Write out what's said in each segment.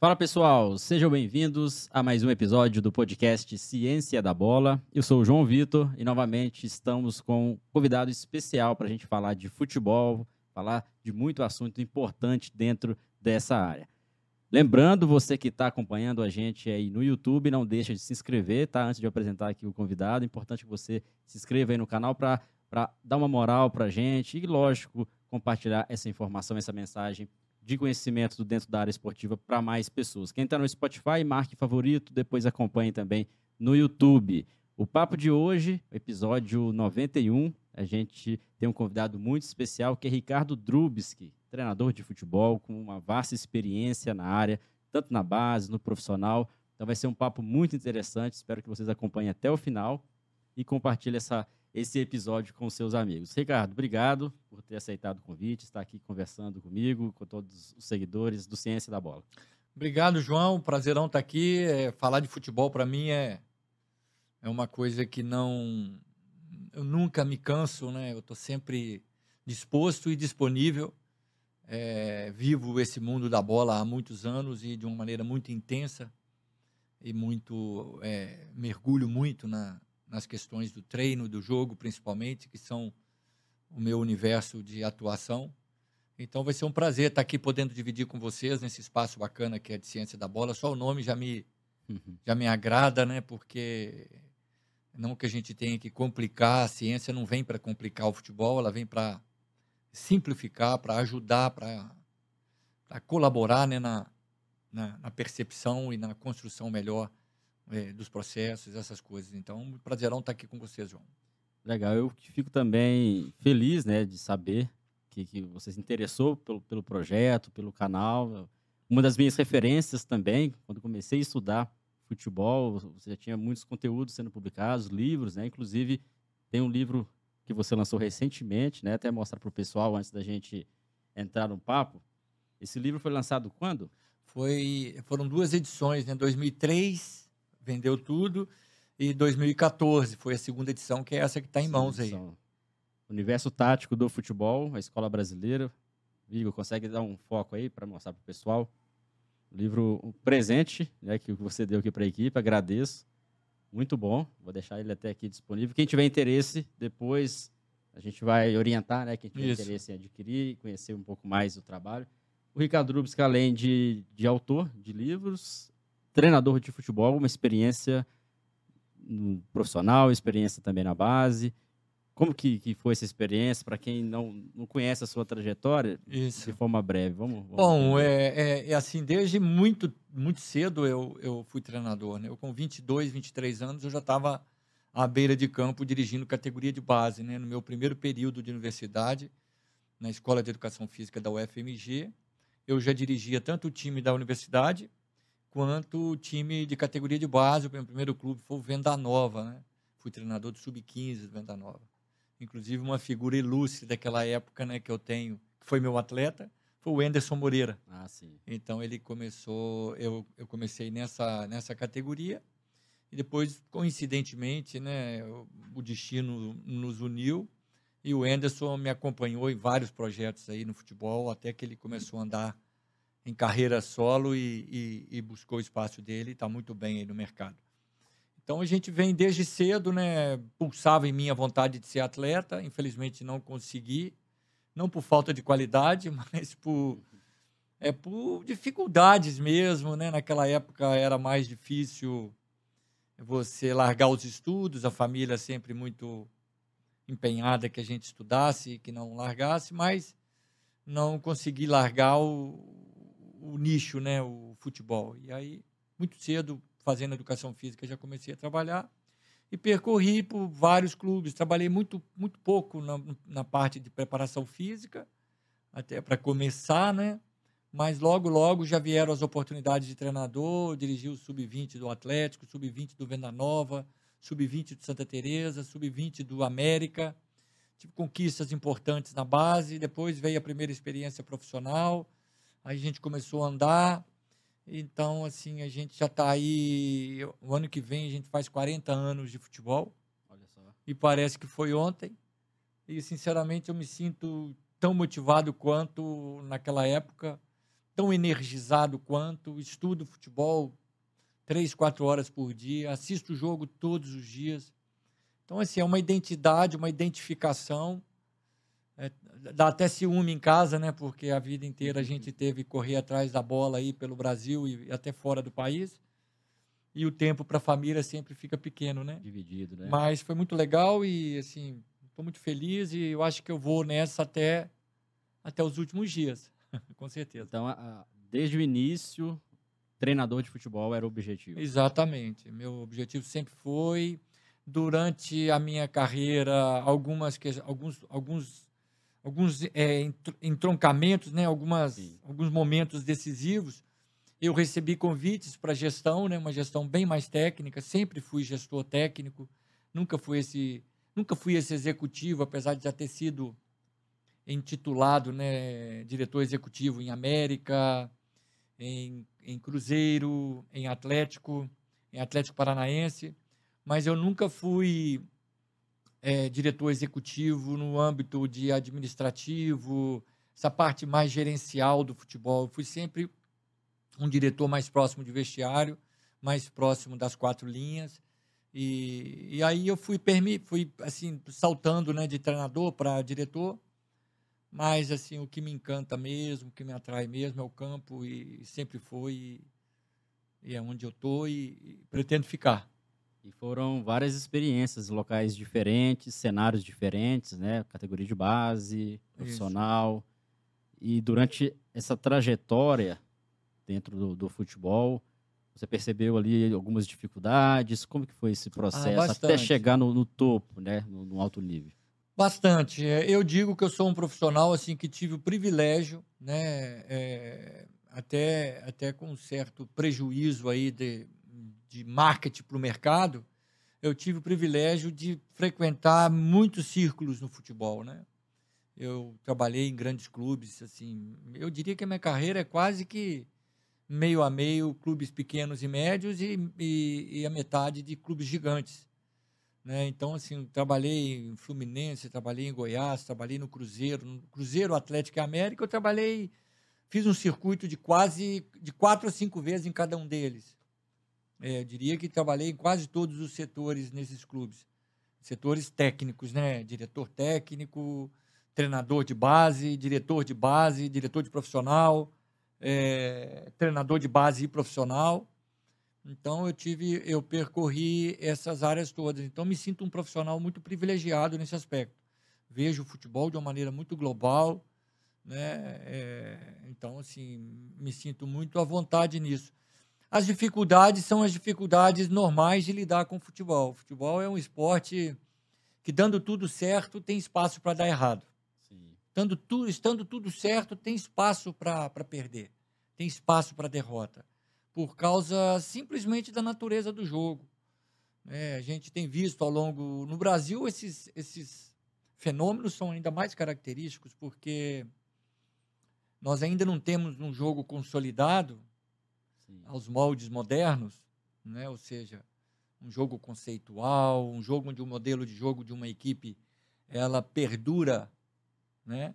Fala pessoal, sejam bem-vindos a mais um episódio do podcast Ciência da Bola. Eu sou o João Vitor e novamente estamos com um convidado especial para a gente falar de futebol, falar de muito assunto importante dentro dessa área. Lembrando, você que está acompanhando a gente aí no YouTube, não deixa de se inscrever, tá? Antes de eu apresentar aqui o convidado, é importante que você se inscreva aí no canal para dar uma moral para a gente e, lógico, compartilhar essa informação, essa mensagem de conhecimento dentro da área esportiva para mais pessoas. Quem está no Spotify, marque favorito, depois acompanhe também no YouTube. O papo de hoje, episódio 91, a gente tem um convidado muito especial que é Ricardo Drubski, treinador de futebol com uma vasta experiência na área, tanto na base, no profissional. Então vai ser um papo muito interessante, espero que vocês acompanhem até o final e compartilhem essa esse episódio com seus amigos. Ricardo, obrigado por ter aceitado o convite, estar aqui conversando comigo, com todos os seguidores do Ciência da Bola. Obrigado, João. Prazerão estar aqui. É, falar de futebol para mim é, é uma coisa que não. Eu nunca me canso, né? Eu estou sempre disposto e disponível. É, vivo esse mundo da bola há muitos anos e de uma maneira muito intensa e muito é, mergulho muito na, nas questões do treino, do jogo, principalmente, que são o meu universo de atuação. Então vai ser um prazer estar aqui podendo dividir com vocês nesse espaço bacana que é de ciência da bola. Só o nome já me uhum. já me agrada, né? Porque não que a gente tenha que complicar, a ciência não vem para complicar o futebol, ela vem para simplificar, para ajudar, para colaborar né, na, na, na percepção e na construção melhor é, dos processos, essas coisas. Então, prazerão estar aqui com vocês, João. Legal, eu fico também feliz, né, de saber que, que você se interessou pelo, pelo projeto, pelo canal. Uma das minhas referências também, quando comecei a estudar futebol, você já tinha muitos conteúdos sendo publicados, livros, né? Inclusive, tem um livro que você lançou recentemente, né? Até mostrar para o pessoal antes da gente entrar no papo. Esse livro foi lançado quando? Foi, foram duas edições, né? 2003 vendeu tudo. E 2014 foi a segunda edição, que é essa que está em mãos aí. Universo Tático do Futebol, a Escola Brasileira. Igor, consegue dar um foco aí para mostrar para o pessoal? O livro um presente né, que você deu aqui para a equipe, agradeço. Muito bom, vou deixar ele até aqui disponível. Quem tiver interesse, depois a gente vai orientar, né? Quem tiver Isso. interesse em adquirir, conhecer um pouco mais do trabalho. O Ricardo Rubens, além de, de autor de livros, treinador de futebol, uma experiência profissional, experiência também na base. Como que, que foi essa experiência para quem não, não conhece a sua trajetória? Isso. De forma breve, vamos. vamos Bom, é, é, é, assim, desde muito muito cedo eu, eu fui treinador. Né? Eu com 22, 23 anos eu já estava à beira de campo dirigindo categoria de base, né? No meu primeiro período de universidade, na Escola de Educação Física da UFMG, eu já dirigia tanto o time da universidade quanto o time de categoria de base. O meu primeiro clube foi o Venda Nova, né? Fui treinador do Sub-15 do Venda Nova. Inclusive, uma figura ilustre daquela época, né, que eu tenho, que foi meu atleta, foi o Anderson Moreira. Ah, sim. Então, ele começou, eu, eu comecei nessa, nessa categoria, e depois, coincidentemente, né, o destino nos uniu, e o Anderson me acompanhou em vários projetos aí no futebol, até que ele começou a andar em carreira solo e, e, e buscou o espaço dele, está muito bem aí no mercado. Então a gente vem desde cedo, né? Pulsava em mim a vontade de ser atleta, infelizmente não consegui, não por falta de qualidade, mas por é por dificuldades mesmo, né? Naquela época era mais difícil você largar os estudos, a família sempre muito empenhada que a gente estudasse, que não largasse, mas não consegui largar o, o nicho, né, o futebol. E aí, muito cedo, fazendo educação física, já comecei a trabalhar e percorri por vários clubes. Trabalhei muito, muito pouco na, na parte de preparação física, até para começar, né? Mas logo, logo já vieram as oportunidades de treinador, dirigi o sub-20 do Atlético, sub-20 do Venda Nova, sub-20 do Santa Teresa, sub-20 do América. Tive conquistas importantes na base, depois veio a primeira experiência profissional, a gente começou a andar. Então, assim, a gente já está aí. O ano que vem a gente faz 40 anos de futebol. Olha só. E parece que foi ontem. E, sinceramente, eu me sinto tão motivado quanto naquela época. tão energizado quanto, estudo futebol três, quatro horas por dia, assisto o jogo todos os dias. Então, assim, é uma identidade, uma identificação. Dá até ciúme em casa, né? Porque a vida inteira a gente teve que correr atrás da bola aí pelo Brasil e até fora do país. E o tempo para a família sempre fica pequeno, né? Dividido, né? Mas foi muito legal e, assim, estou muito feliz e eu acho que eu vou nessa até, até os últimos dias, com certeza. Então, a- a- desde o início, treinador de futebol era o objetivo. Exatamente. Meu objetivo sempre foi, durante a minha carreira, algumas, alguns, alguns, alguns é, entr- entroncamentos, né? algumas, Sim. alguns momentos decisivos, eu recebi convites para gestão, né? uma gestão bem mais técnica. Sempre fui gestor técnico, nunca fui esse, nunca fui esse executivo, apesar de já ter sido intitulado né? diretor executivo em América, em, em Cruzeiro, em Atlético, em Atlético Paranaense, mas eu nunca fui eh, diretor executivo no âmbito de administrativo, essa parte mais gerencial do futebol. Eu fui sempre um diretor mais próximo de vestiário, mais próximo das quatro linhas. E, e aí eu fui, permi, fui assim, saltando né, de treinador para diretor, mas assim, o que me encanta mesmo, o que me atrai mesmo é o campo e sempre foi e, e é onde eu tô e, e pretendo ficar. E foram várias experiências, locais diferentes, cenários diferentes, né? Categoria de base, profissional. E durante essa trajetória dentro do, do futebol, você percebeu ali algumas dificuldades? Como que foi esse processo até bastante. chegar no, no topo, né? No, no alto nível? Bastante. É, Eu digo que eu sou um profissional assim que tive o privilégio, né, é, até até com um certo prejuízo aí de, de marketing para o mercado, eu tive o privilégio de frequentar muitos círculos no futebol, né? Eu trabalhei em grandes clubes, assim, eu diria que a minha carreira é quase que meio a meio, clubes pequenos e médios e, e, e a metade de clubes gigantes né? Então, assim, trabalhei em Fluminense, trabalhei em Goiás, trabalhei no Cruzeiro, no Cruzeiro, Atlético e América, eu trabalhei, fiz um circuito de quase, de quatro a cinco vezes em cada um deles. É, diria que trabalhei em quase todos os setores nesses clubes. Setores técnicos, né? Diretor técnico, treinador de base, diretor de base, diretor de profissional, é, treinador de base e profissional. Então eu tive, eu percorri essas áreas todas. Então me sinto um profissional muito privilegiado nesse aspecto. Vejo o futebol de uma maneira muito global, né? É, então assim me sinto muito à vontade nisso. As dificuldades são as dificuldades normais de lidar com o futebol. O futebol é um esporte que dando tudo certo tem espaço para dar errado. Estando tudo, estando tudo certo, tem espaço para perder, tem espaço para derrota, por causa simplesmente da natureza do jogo. né? a gente tem visto ao longo. No Brasil, esses, esses fenômenos são ainda mais característicos, porque nós ainda não temos um jogo consolidado Sim. aos moldes modernos, né? ou seja, um jogo conceitual, um jogo onde o modelo de jogo de uma equipe ela perdura, né?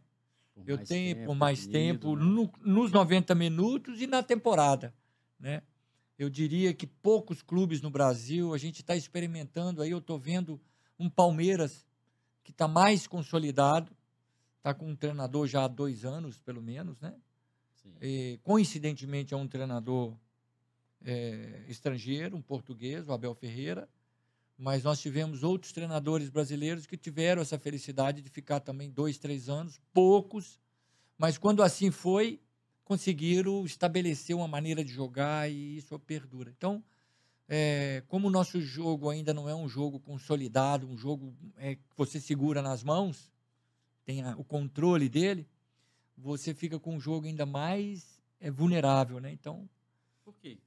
Por eu tenho tempo, por mais tempo né? no- nos 90 minutos e na temporada, né? Eu diria que poucos clubes no Brasil, a gente está experimentando aí, eu estou vendo um Palmeiras que está mais consolidado, está com um treinador já há dois anos, pelo menos, né? E, coincidentemente é um treinador é, estrangeiro, um português, o Abel Ferreira, mas nós tivemos outros treinadores brasileiros que tiveram essa felicidade de ficar também dois, três anos, poucos, mas quando assim foi, conseguiram estabelecer uma maneira de jogar e isso perdura. Então, é, como o nosso jogo ainda não é um jogo consolidado, um jogo é, que você segura nas mãos, tem a- o controle dele, você fica com um jogo ainda mais é, vulnerável, né? Então, Por que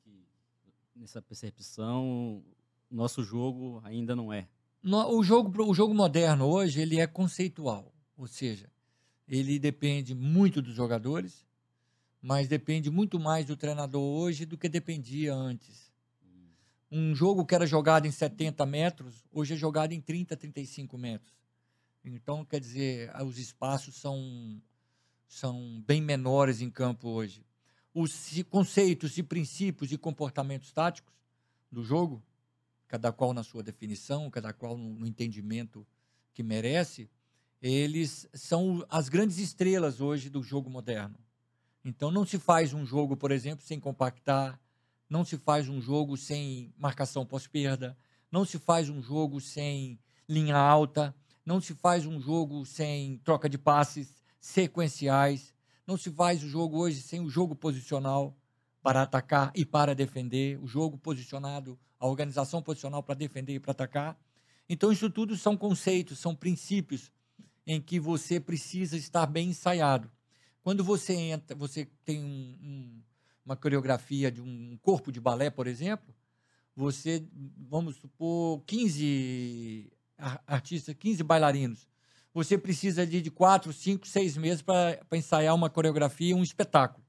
nessa percepção nosso jogo ainda não é? No- o jogo o jogo moderno hoje ele é conceitual, ou seja, ele depende muito dos jogadores, mas depende muito mais do treinador hoje do que dependia antes. Um jogo que era jogado em 70 metros, hoje é jogado em 30, 35 metros. Então, quer dizer, os espaços são, são bem menores em campo hoje. Os conceitos e princípios e comportamentos táticos do jogo, cada qual na sua definição, cada qual no entendimento que merece, eles são as grandes estrelas hoje do jogo moderno. Então não se faz um jogo, por exemplo, sem compactar, não se faz um jogo sem marcação pós-perda, não se faz um jogo sem linha alta, não se faz um jogo sem troca de passes sequenciais, não se faz o jogo hoje sem o jogo posicional para atacar e para defender, o jogo posicionado, a organização posicional para defender e para atacar. Então, isso tudo são conceitos, são princípios em que você precisa estar bem ensaiado. Quando você entra, você tem um, um, uma coreografia de um corpo de balé, por exemplo, você, vamos supor, 15 artistas, 15 bailarinos. Você precisa de, de 4, 5, 6 meses para ensaiar uma coreografia, um espetáculo.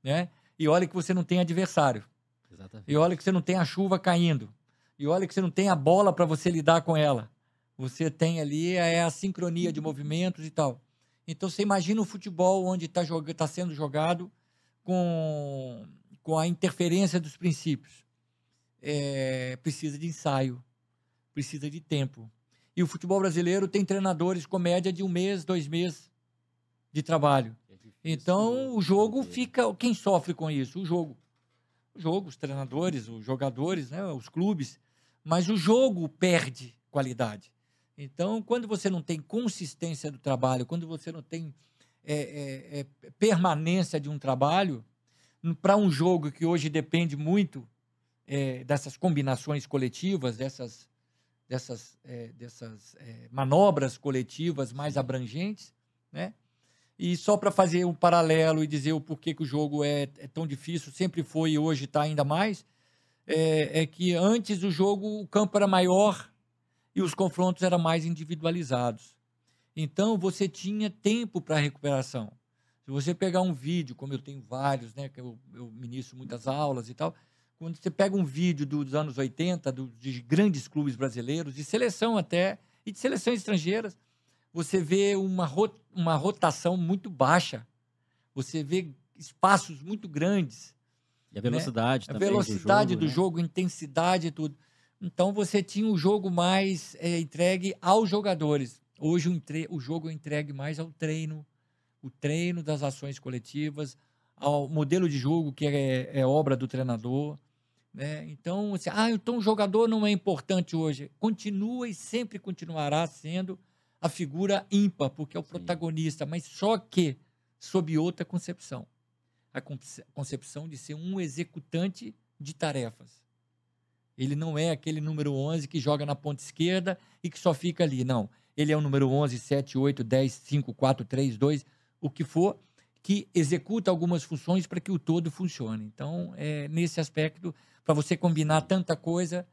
Né? E olha que você não tem adversário. Exatamente. E olha que você não tem a chuva caindo. E olha que você não tem a bola para você lidar com ela. Você tem ali é a sincronia de movimentos e tal. Então você imagina o futebol onde está tá sendo jogado com, com a interferência dos princípios. É, precisa de ensaio, precisa de tempo. E o futebol brasileiro tem treinadores com média de um mês, dois meses de trabalho. É então o jogo fica. Quem sofre com isso? O jogo. O jogo, os treinadores, os jogadores, né, os clubes. Mas o jogo perde qualidade. Então, quando você não tem consistência do trabalho, quando você não tem é, é, é, permanência de um trabalho, para um jogo que hoje depende muito é, dessas combinações coletivas, dessas, dessas, é, dessas é, manobras coletivas mais abrangentes, né? E só para fazer um paralelo e dizer o porquê que o jogo é, é tão difícil, sempre foi e hoje está ainda mais, é, é, que antes o jogo, o campo era maior e os confrontos eram mais individualizados. Então você tinha tempo para recuperação. Se você pegar um vídeo, como eu tenho vários, né, que eu, eu ministro muitas aulas e tal, quando você pega um vídeo dos anos 80, do, de grandes clubes brasileiros, de seleção até, e de seleções estrangeiras, você vê uma, uma rotação muito baixa. Você vê espaços muito grandes. E a velocidade né? também. A velocidade do jogo, do jogo né? intensidade e tudo. Então você tinha o jogo mais é, entregue aos jogadores. Hoje o, entre... o jogo é entregue mais ao treino, o treino das ações coletivas, ao modelo de jogo que é, é obra do treinador. Né? Então, assim, ah, então o jogador não é importante hoje. Continua e sempre continuará sendo a figura ímpar, porque é o Sim. protagonista, mas só que sob outra concepção. A concepção de ser um executante de tarefas. Ele não é aquele número 11 que joga na ponta esquerda e que só fica ali. Não. Ele é o número 11, 7, 8, 10, 5, 4, 3, 2, o que for, que executa algumas funções para que o todo funcione. Então, é, nesse aspecto, para você combinar tanta coisa,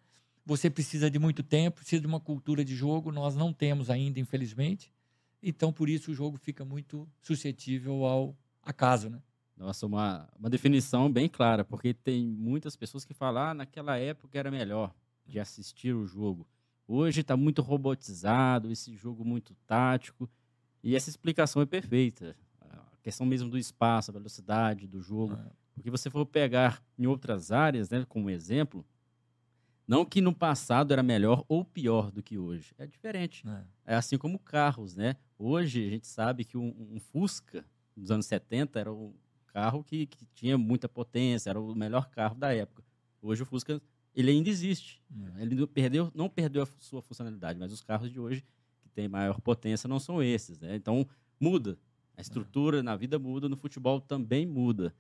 você precisa de muito tempo, precisa de uma cultura de jogo. Nós não temos ainda, infelizmente. Então, por isso, o jogo fica muito suscetível ao acaso, né? Nossa, uma, uma definição bem clara, porque tem muitas pessoas que falam, ah, naquela época era melhor de assistir o jogo. Hoje está muito robotizado, esse jogo muito tático, e essa explicação é perfeita. Questão mesmo do espaço, a velocidade do jogo. É. Porque você for pegar em outras áreas, né, como exemplo, não que no passado era melhor ou pior do que hoje. É diferente. É, é assim como carros, né? Hoje a gente sabe que um, um Fusca dos anos 70 era o carro que, que tinha muita potência, era o melhor carro da época. Hoje o Fusca ele ainda existe. É. Ele não perdeu, não perdeu a sua funcionalidade, mas os carros de hoje que têm maior potência não são esses. Né? Então muda. A estrutura na vida muda, no futebol também muda.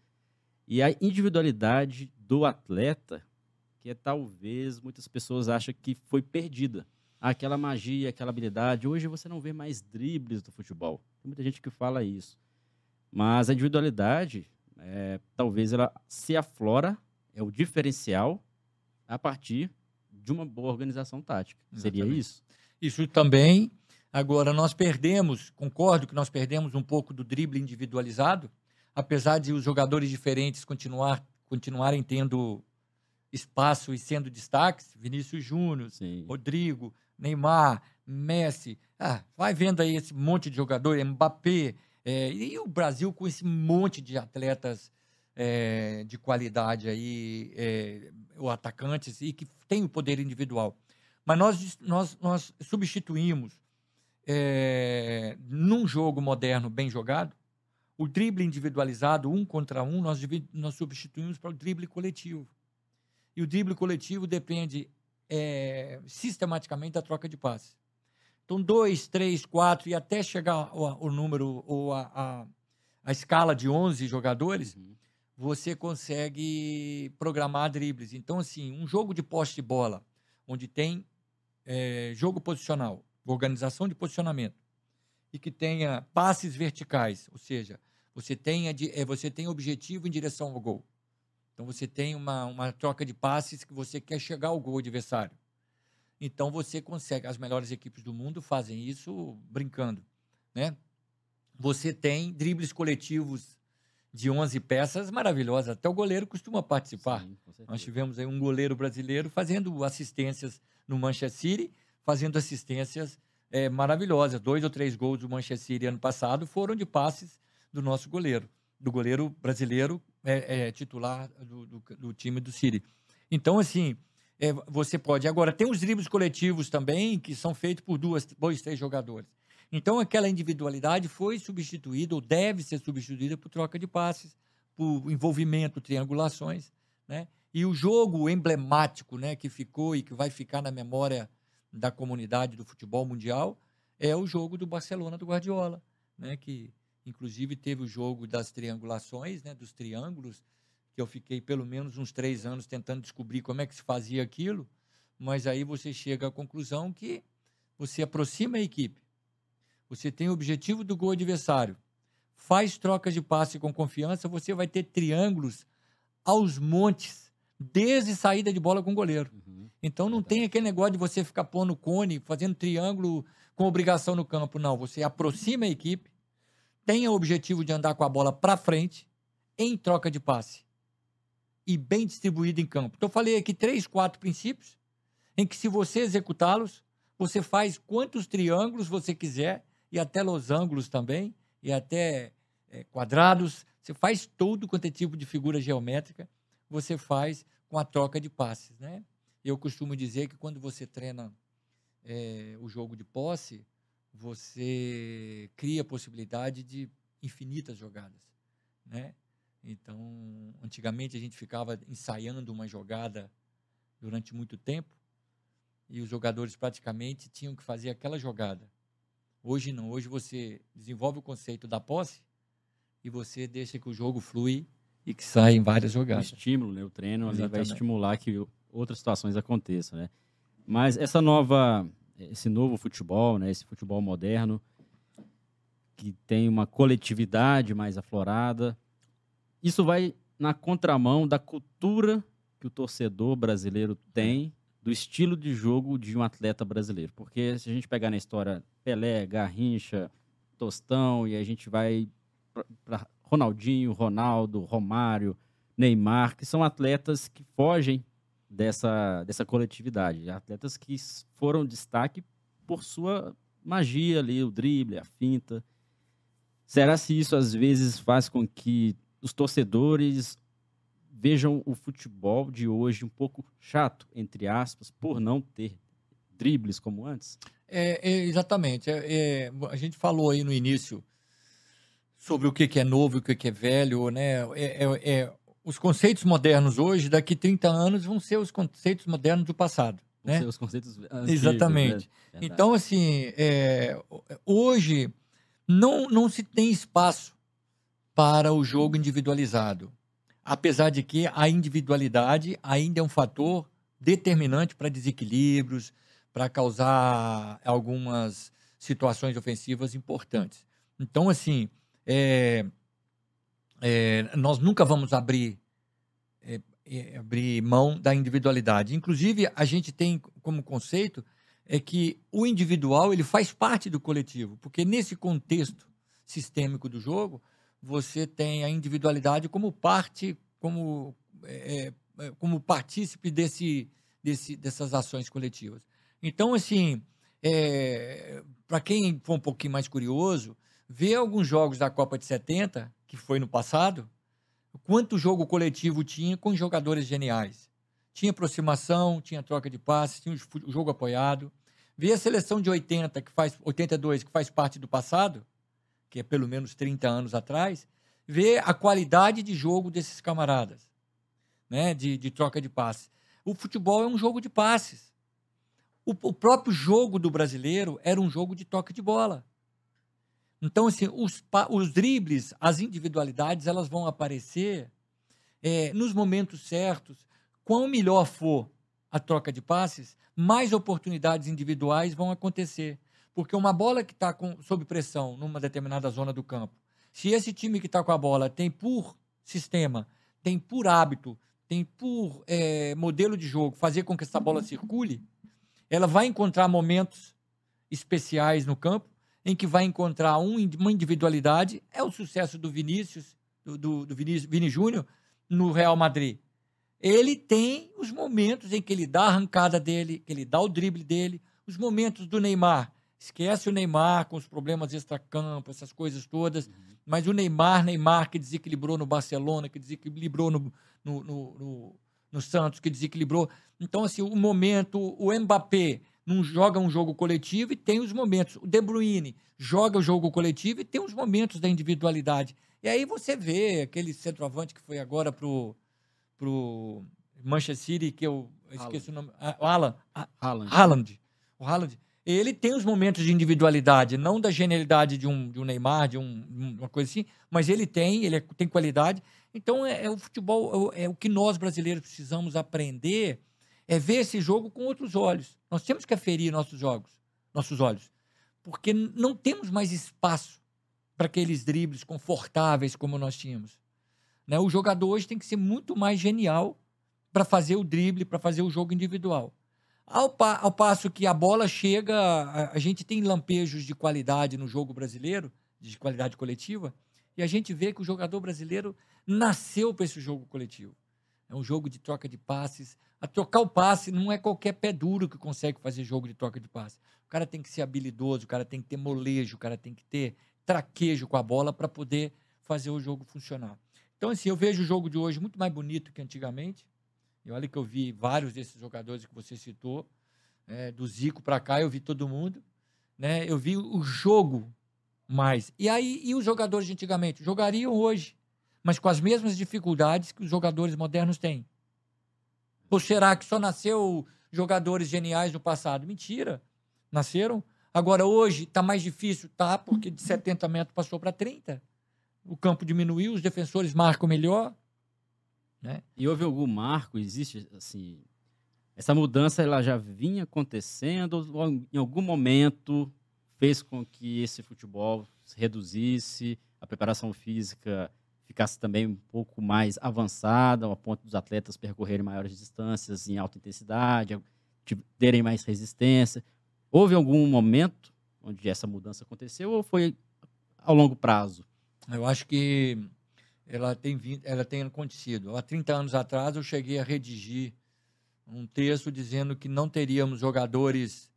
E a individualidade do atleta, que é talvez muitas pessoas acham que foi perdida. Aquela magia, aquela habilidade. Hoje você não vê mais dribles do futebol. Tem muita gente que fala isso. Mas a individualidade, é, talvez ela se aflora, é o diferencial a partir de uma boa organização tática. Exatamente. Seria isso? Isso também. Agora, nós perdemos, concordo que nós perdemos um pouco do drible individualizado, apesar de os jogadores diferentes continuar, continuarem tendo espaço e sendo destaques, Vinícius Júnior, Rodrigo, Neymar, Messi, ah, vai vendo aí esse monte de jogador, Mbappé, é, e o Brasil com esse monte de atletas é, de qualidade aí, é, ou atacantes, e que tem o poder individual. Mas nós, nós, nós substituímos, é, num jogo moderno bem jogado, o drible individualizado, um contra um, nós, nós substituímos para o drible coletivo. E o drible coletivo depende é, sistematicamente da troca de passes. Então, dois, três, quatro, e até chegar o, o número, ou a, a, a, escala de 11 jogadores, uhum. você consegue programar dribles. Então, assim, um jogo de poste de bola, onde tem é, jogo posicional, organização de posicionamento, e que tenha passes verticais, ou seja, você tenha, é, você tem objetivo em direção ao gol. Então você tem uma, uma troca de passes que você quer chegar ao gol adversário. Então você consegue. As melhores equipes do mundo fazem isso brincando, né? Você tem dribles coletivos de 11 peças maravilhosas. Até o goleiro costuma participar. Sim, Nós tivemos aí um goleiro brasileiro fazendo assistências no Manchester City, fazendo assistências é, maravilhosas. Dois ou três gols do Manchester City ano passado foram de passes do nosso goleiro, do goleiro brasileiro é, é, titular do, do, do, time do City. Então, assim, é, você pode. Agora, tem os dribles coletivos também, que são feitos por duas, dois, três jogadores. Então, aquela individualidade foi substituída, ou deve ser substituída, por troca de passes, por envolvimento, triangulações. Né? E o jogo emblemático né, que ficou e que vai ficar na memória da comunidade do futebol mundial é o jogo do Barcelona do Guardiola, né, que Inclusive, teve o jogo das triangulações, né, dos triângulos, que eu fiquei pelo menos uns três anos tentando descobrir como é que se fazia aquilo. Mas aí você chega à conclusão que você aproxima a equipe, você tem o objetivo do gol adversário, faz trocas de passe com confiança, você vai ter triângulos aos montes, desde saída de bola com o goleiro. Uhum. Então não tem aquele negócio de você ficar pondo cone, fazendo triângulo com obrigação no campo. Não, você aproxima a equipe, tenha o objetivo de andar com a bola para frente em troca de passe e bem distribuído em campo. Então, eu falei aqui três, quatro princípios em que, se você executá-los, você faz quantos triângulos você quiser e até losangos também e até é, quadrados. Você faz todo quanto é tipo de figura geométrica, você faz com a troca de passes, né? Eu costumo dizer que quando você treina é, o jogo de posse, você cria a possibilidade de infinitas jogadas, né? Então, antigamente a gente ficava ensaiando uma jogada durante muito tempo e os jogadores praticamente tinham que fazer aquela jogada. Hoje não, hoje você desenvolve o conceito da posse e você deixa que o jogo flui e que saem várias jogadas. O estímulo, né? O treino ali vai estimular que outras situações aconteçam, né? Mas essa nova esse novo futebol, né, esse futebol moderno, que tem uma coletividade mais aflorada. Isso vai na contramão da cultura que o torcedor brasileiro tem do estilo de jogo de um atleta brasileiro. Porque se a gente pegar na história Pelé, Garrincha, Tostão, e a gente vai para Ronaldinho, Ronaldo, Romário, Neymar, que são atletas que fogem dessa, dessa coletividade. Atletas que foram destaque por sua magia ali, o drible, a finta. Será se isso às vezes faz com que os torcedores vejam o futebol de hoje um pouco chato, entre aspas, por não ter dribles como antes? É, é exatamente. É, é, a gente falou aí no início sobre o que, é novo e o que, é velho, né? É, é, é os conceitos modernos hoje, daqui 30 anos, vão ser os conceitos modernos do passado. Né? Os conceitos antigos, Exatamente. Né? Então, assim, é, hoje não, não se tem espaço para o jogo individualizado. Apesar de que a individualidade ainda é um fator determinante para desequilíbrios, para causar algumas situações ofensivas importantes. Então, assim, é, é, nós nunca vamos abrir, é, é, abrir mão da individualidade. Inclusive, a gente tem como conceito é que o individual ele faz parte do coletivo, porque nesse contexto sistêmico do jogo, você tem a individualidade como parte, como, é, é, como partícipe desse, desse, dessas ações coletivas. Então, assim, é, para quem for um pouquinho mais curioso, ver alguns jogos da Copa de 70 que foi no passado, quanto jogo coletivo tinha com jogadores geniais. Tinha aproximação, tinha troca de passes, tinha o jogo apoiado. Vê a seleção de 80, que faz 82, que faz parte do passado, que é pelo menos 30 anos atrás, vê a qualidade de jogo desses camaradas, né? De, de troca de passes. O futebol é um jogo de passes. O, o próprio jogo do brasileiro era um jogo de toque de bola. Então, assim, os, os dribles, as individualidades, elas vão aparecer é, nos momentos certos. Quão melhor for a troca de passes, mais oportunidades individuais vão acontecer. Porque uma bola que está sob pressão numa determinada zona do campo, se esse time que está com a bola tem por sistema, tem por hábito, tem por é, modelo de jogo fazer com que essa bola circule, ela vai encontrar momentos especiais no campo em que vai encontrar um, uma individualidade. É o sucesso do Vinícius, do, do, do Vinícius, Vini Júnior, no Real Madrid. Ele tem os momentos em que ele dá a arrancada dele, que ele dá o drible dele, os momentos do Neymar. Esquece o Neymar com os problemas extra-campo, essas coisas todas. Uhum. Mas o Neymar, Neymar que desequilibrou no Barcelona, que desequilibrou no, no, no, no, no Santos, que desequilibrou. Então, assim, o momento, o Mbappé, não joga um jogo coletivo e tem os momentos. O De Bruyne joga o jogo coletivo e tem os momentos da individualidade. E aí você vê aquele centroavante que foi agora pro, pro Manchester City, que eu esqueci Haaland. o nome. Ah, o Alan. Haaland. Haaland. O Haaland. Ele tem os momentos de individualidade, não da genialidade de um, de um Neymar, de um, uma coisa assim, mas ele tem, ele é, tem qualidade. Então, é, é o futebol, é, é o que nós brasileiros precisamos aprender é ver esse jogo com outros olhos. Nós temos que aferir nossos jogos, nossos olhos, porque não temos mais espaço para aqueles dribles confortáveis como nós tínhamos. Né? O jogador hoje tem que ser muito mais genial para fazer o drible, para fazer o jogo individual. Ao, pa ao, passo que a bola chega, a, a gente tem lampejos de qualidade no jogo brasileiro, de qualidade coletiva, e a gente vê que o jogador brasileiro nasceu para esse jogo coletivo. É um jogo de troca de passes. A trocar o passe não é qualquer pé duro que consegue fazer jogo de troca de passe. O cara tem que ser habilidoso, o cara tem que ter molejo, o cara tem que ter traquejo com a bola para poder fazer o jogo funcionar. Então, assim, eu vejo o jogo de hoje muito mais bonito que antigamente. E olha que eu vi vários desses jogadores que você citou. É, do Zico para cá, eu vi todo mundo. Né? Eu vi o jogo mais. E aí, e os jogadores de antigamente? Jogariam hoje mas com as mesmas dificuldades que os jogadores modernos têm. Ou será que só nasceu jogadores geniais no passado? Mentira. Nasceram. Agora, hoje, está mais difícil? Tá, porque de 70 metros passou para 30. O campo diminuiu, os defensores marcam melhor. Né? E houve algum marco? Existe, assim... Essa mudança ela já vinha acontecendo ou em algum momento fez com que esse futebol se reduzisse, a preparação física ficasse também um pouco mais avançada, ao ponto dos atletas percorrerem maiores distâncias em alta intensidade, terem mais resistência. Houve algum momento onde essa mudança aconteceu ou foi ao longo prazo? Eu acho que ela tem, ela tem acontecido. Há 30 anos atrás, eu cheguei a redigir um texto dizendo que não teríamos jogadores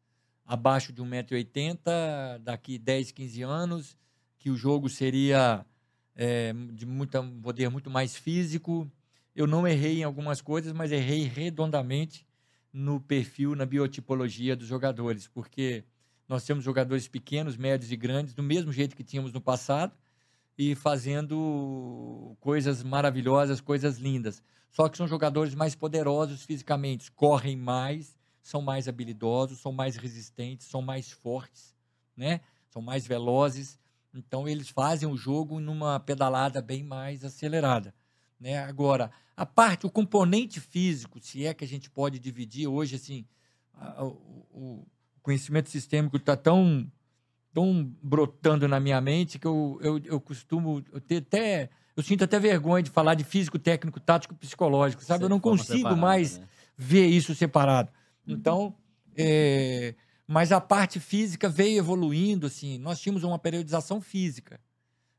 abaixo de 1,80m daqui 10, 15 anos, que o jogo seria é, de muita, poder muito mais físico. Eu não errei em algumas coisas, mas errei redondamente no perfil, na biotipologia dos jogadores, porque nós temos jogadores pequenos, médios e grandes, do mesmo jeito que tínhamos no passado, e fazendo coisas maravilhosas, coisas lindas. Só que são jogadores mais poderosos fisicamente, correm mais, são mais habilidosos, são mais resistentes, são mais fortes, né? São mais velozes então eles fazem o jogo numa pedalada bem mais acelerada. Né? Agora, a parte, o componente físico, se é que a gente pode dividir hoje, assim, a, o, o, conhecimento sistêmico está tão, tão brotando na minha mente que eu, eu, eu costumo eu ter até. Eu sinto até vergonha de falar de físico, técnico, tático, psicológico, sabe? eu não consigo mais né? ver isso separado. Então, é, mas a parte física veio evoluindo, assim, nós tínhamos uma periodização física.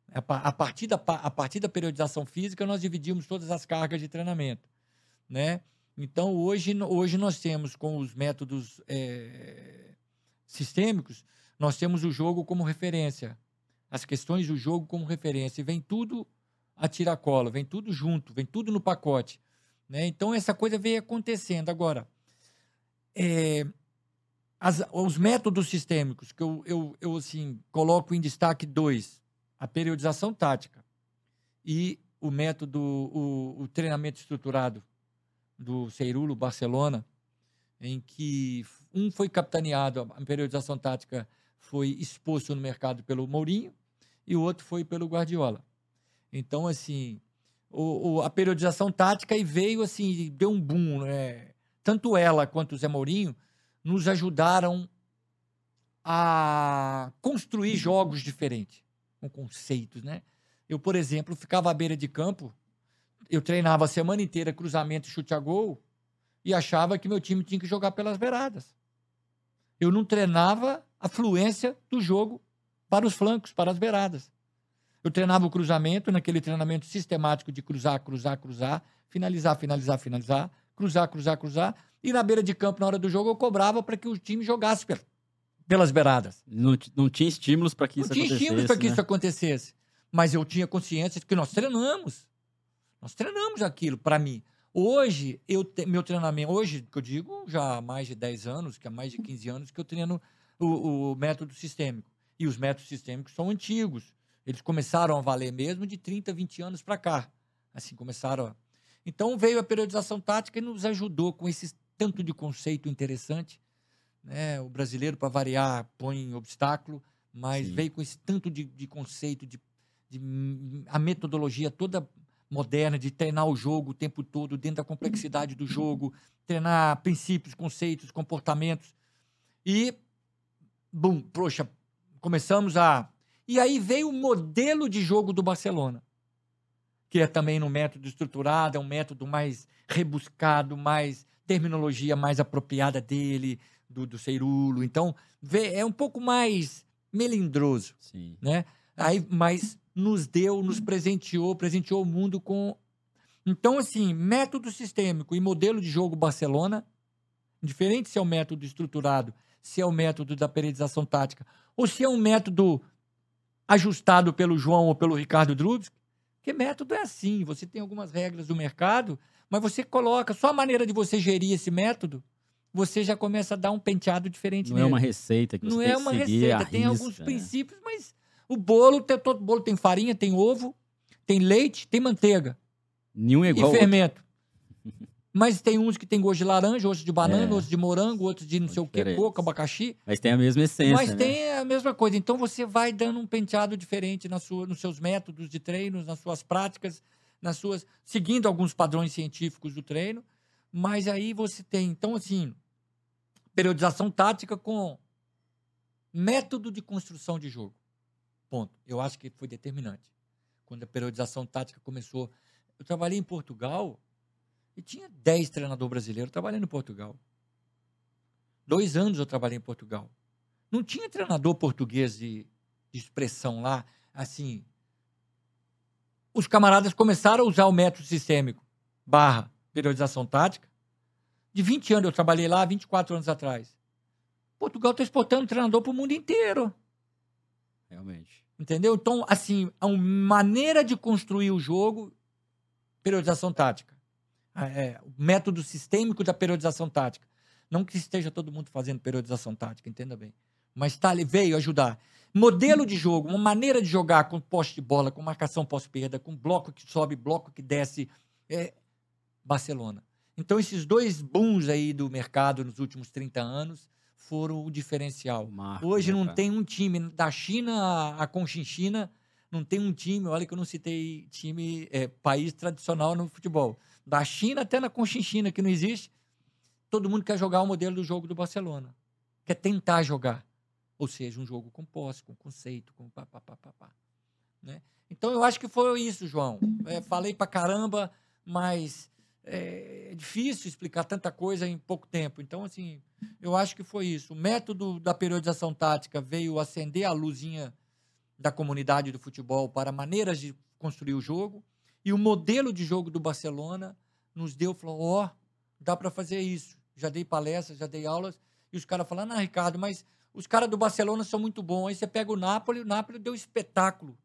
A partir da, a partir da periodização física, nós dividimos todas as cargas de treinamento, né? Então, hoje, hoje nós temos, com os métodos é, sistêmicos, nós temos o jogo como referência, as questões do jogo como referência, e vem tudo a tiracolo, vem tudo junto, vem tudo no pacote. Né? Então, essa coisa veio acontecendo. Agora, é, as, os métodos sistêmicos, que eu, eu, eu assim, coloco em destaque dois: a periodização tática e o método, o, o treinamento estruturado do Ceirulo Barcelona, em que um foi capitaneado, a periodização tática foi exposto no mercado pelo Mourinho e o outro foi pelo Guardiola. Então, assim, o, o, a periodização tática e veio assim, deu um boom. Né? Tanto ela quanto o Zé Mourinho nos ajudaram a construir jogos diferentes, com conceitos, né? Eu, por exemplo, ficava à beira de campo, eu treinava a semana inteira cruzamento, chute a gol, e achava que meu time tinha que jogar pelas beiradas. Eu não treinava a fluência do jogo para os flancos, para as beiradas. Eu treinava o cruzamento, naquele treinamento sistemático de cruzar, cruzar, cruzar, finalizar, finalizar, finalizar, cruzar, cruzar, cruzar. E na beira de campo, na hora do jogo, eu cobrava para que o time jogasse pelas beiradas. Não, não tinha estímulos para que não isso acontecesse. Não tinha estímulos para que né? isso acontecesse. Mas eu tinha consciência de que nós treinamos. Nós treinamos aquilo para mim. Hoje, eu te, meu treinamento, hoje, que eu digo, já há mais de 10 anos, que há mais de 15 anos que eu treino o, o método sistêmico. E os métodos sistêmicos são antigos. Eles começaram a valer mesmo de 30, 20 anos para cá. Assim, começaram a... Então veio a periodização tática e nos ajudou com esse tanto de conceito interessante. Né? O brasileiro, para variar, põe obstáculo, mas Sim. veio com esse tanto de, de conceito, de, de, a metodologia toda moderna de treinar o jogo o tempo todo, dentro da complexidade do jogo, treinar princípios, conceitos, comportamentos. E, bum, poxa, começamos a e aí veio o modelo de jogo do Barcelona, que é também no método estruturado, é um método mais rebuscado, mais terminologia mais apropriada dele, do, do Ceirulo. Então, é um pouco mais melindroso, Sim. né? Aí, mas nos deu, nos presenteou, presenteou o mundo com então, assim, método sistêmico e modelo de jogo Barcelona, diferente se é o método estruturado, se é o método da periodização tática, ou se é um método ajustado pelo João ou pelo Ricardo Drubs, que método é assim, você tem algumas regras do mercado, mas você coloca, só a maneira de você gerir esse método, você já começa a dar um penteado diferente Não nele. é uma receita que você Não tem é uma receita, à tem risca, alguns né? princípios, mas o bolo, tem, todo bolo tem farinha, tem ovo, tem leite, tem manteiga Nenhum é e igual outro. fermento. Mas tem uns que tem gosto de laranja, outros de banana, É. outros de morango, outros de não sei o que, coco, abacaxi. Mas tem a mesma essência, Mas né? tem a mesma coisa. Então você vai dando um penteado diferente na sua, nos seus métodos de treinos, nas suas práticas, nas suas. seguindo alguns padrões científicos do treino. Mas aí você tem, então, assim, periodização tática com método de construção de jogo. Ponto. Eu acho que foi determinante. Quando a periodização tática começou. Eu trabalhei em Portugal e tinha 10 treinadores brasileiros trabalhando em Portugal. Dois anos eu trabalhei em Portugal. Não tinha treinador português de, de expressão lá, assim. Os camaradas começaram a usar o método sistêmico, barra, periodização tática. De 20 anos eu trabalhei lá, 24 anos atrás. Portugal está exportando treinador para o mundo inteiro. Realmente. Entendeu? Então, assim, a maneira de construir o jogo, periodização tática. Ah, É, o método sistêmico da periodização tática. Não que esteja todo mundo fazendo periodização tática, entenda bem. Mas tá, veio ajudar. Modelo de jogo, uma maneira de jogar com poste de bola, com marcação pós-perda, com bloco que sobe, bloco que desce. É Barcelona. Então, esses dois booms aí do mercado nos últimos 30 anos foram o diferencial. O marco, Hoje né, não cara? tem um time da China a, a Conchinchina, não tem um time, olha que eu não citei time, é, país tradicional no futebol. Da China até na Conchinchina, que não existe, todo mundo quer jogar o modelo do jogo do Barcelona. Quer tentar jogar. Ou seja, um jogo com posse, com conceito, com pá, pá, pá, pá, pá. Né? Então eu acho que foi isso, João. É, falei pra caramba, mas é, é difícil explicar tanta coisa em pouco tempo. Então, assim, eu acho que foi isso. O método da periodização tática veio acender a luzinha da comunidade do futebol para maneiras de construir o jogo. E o modelo de jogo do Barcelona nos deu, falou, ó, dá para fazer isso. Já dei palestras, já dei aulas, e os caras falando, ah, Ricardo, mas os caras do Barcelona são muito bons. Aí você pega o Napoli, o Napoli deu espetáculo.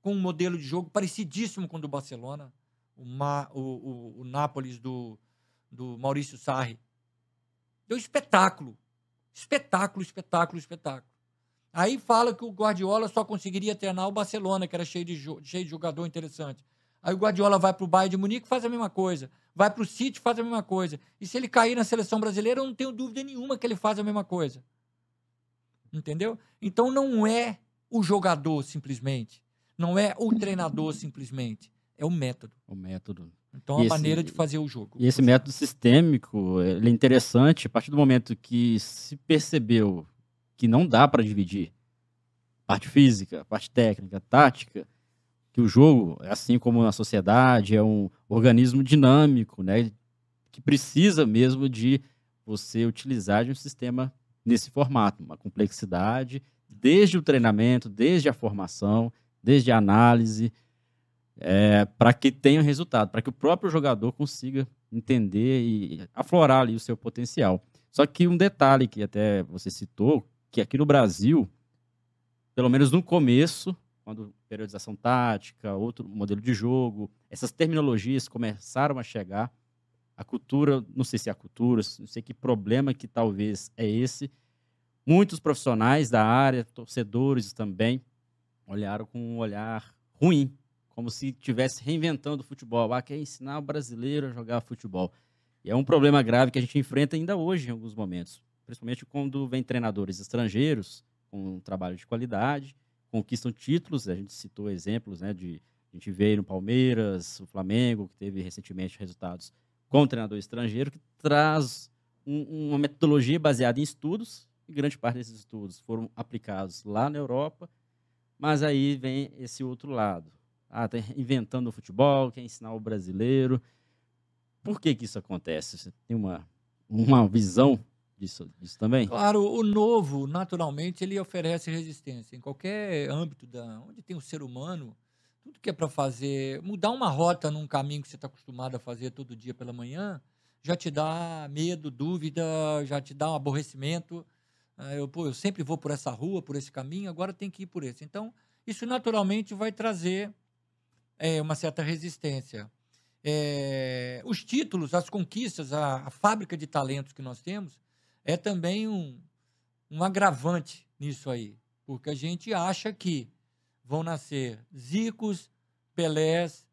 com um modelo de jogo parecidíssimo com o do Barcelona, o, Ma, o, o, o Nápoles do, do Maurício Sarri. Deu espetáculo. Espetáculo, espetáculo, espetáculo. Aí fala que o Guardiola só conseguiria treinar o Barcelona, que era cheio de, cheio de jogador interessante. Aí o Guardiola vai para o Bayern de Munique e faz a mesma coisa. Vai para o City faz a mesma coisa. E se ele cair na seleção brasileira, eu não tenho dúvida nenhuma que ele faz a mesma coisa. Entendeu? Então não é o jogador simplesmente. Não é o treinador simplesmente. É o método. O método. Então, a esse, maneira de fazer o jogo. E esse método sistêmico, ele é interessante a partir do momento que se percebeu que não dá para dividir parte física, parte técnica, tática, que o jogo, assim como na sociedade, é um organismo dinâmico, né, que precisa mesmo de você utilizar de um sistema nesse formato, uma complexidade, desde o treinamento, desde a formação, desde a análise, é, para que tenha resultado, para que o próprio jogador consiga entender e aflorar ali o seu potencial. Só que um detalhe que até você citou, que aqui no Brasil, pelo menos no começo, quando periodização tática, outro modelo de jogo, essas terminologias começaram a chegar, a cultura, não sei se é a cultura, não sei que problema que talvez é esse. Muitos profissionais da área, torcedores também, olharam com um olhar ruim como se estivesse reinventando o futebol. Ah, quer ensinar o brasileiro a jogar futebol. E é um problema grave que a gente enfrenta ainda hoje em alguns momentos, principalmente quando vem treinadores estrangeiros com um trabalho de qualidade, conquistam títulos, a gente citou exemplos, né, de a gente vê no Palmeiras, o Flamengo, que teve recentemente resultados com um treinador estrangeiro, que traz um, uma metodologia baseada em estudos, e grande parte desses estudos foram aplicados lá na Europa, mas aí vem esse outro lado ah, tá inventando o futebol, quer ensinar o brasileiro. Por que que isso acontece? Você tem uma, uma visão disso, disso também? Claro, o novo, naturalmente, ele oferece resistência. Em qualquer âmbito da, onde tem o ser humano, tudo que é para fazer, mudar uma rota num caminho que você está acostumado a fazer todo dia pela manhã, já te dá medo, dúvida, já te dá um aborrecimento. Ah, eu, pô, eu sempre vou por essa rua, por esse caminho, agora tem que ir por esse. Então, isso naturalmente vai trazer é, uma certa resistência. É, os títulos, as conquistas, a, a, fábrica de talentos que nós temos é também um, um agravante nisso aí, porque a gente acha que vão nascer Zicos, Pelés,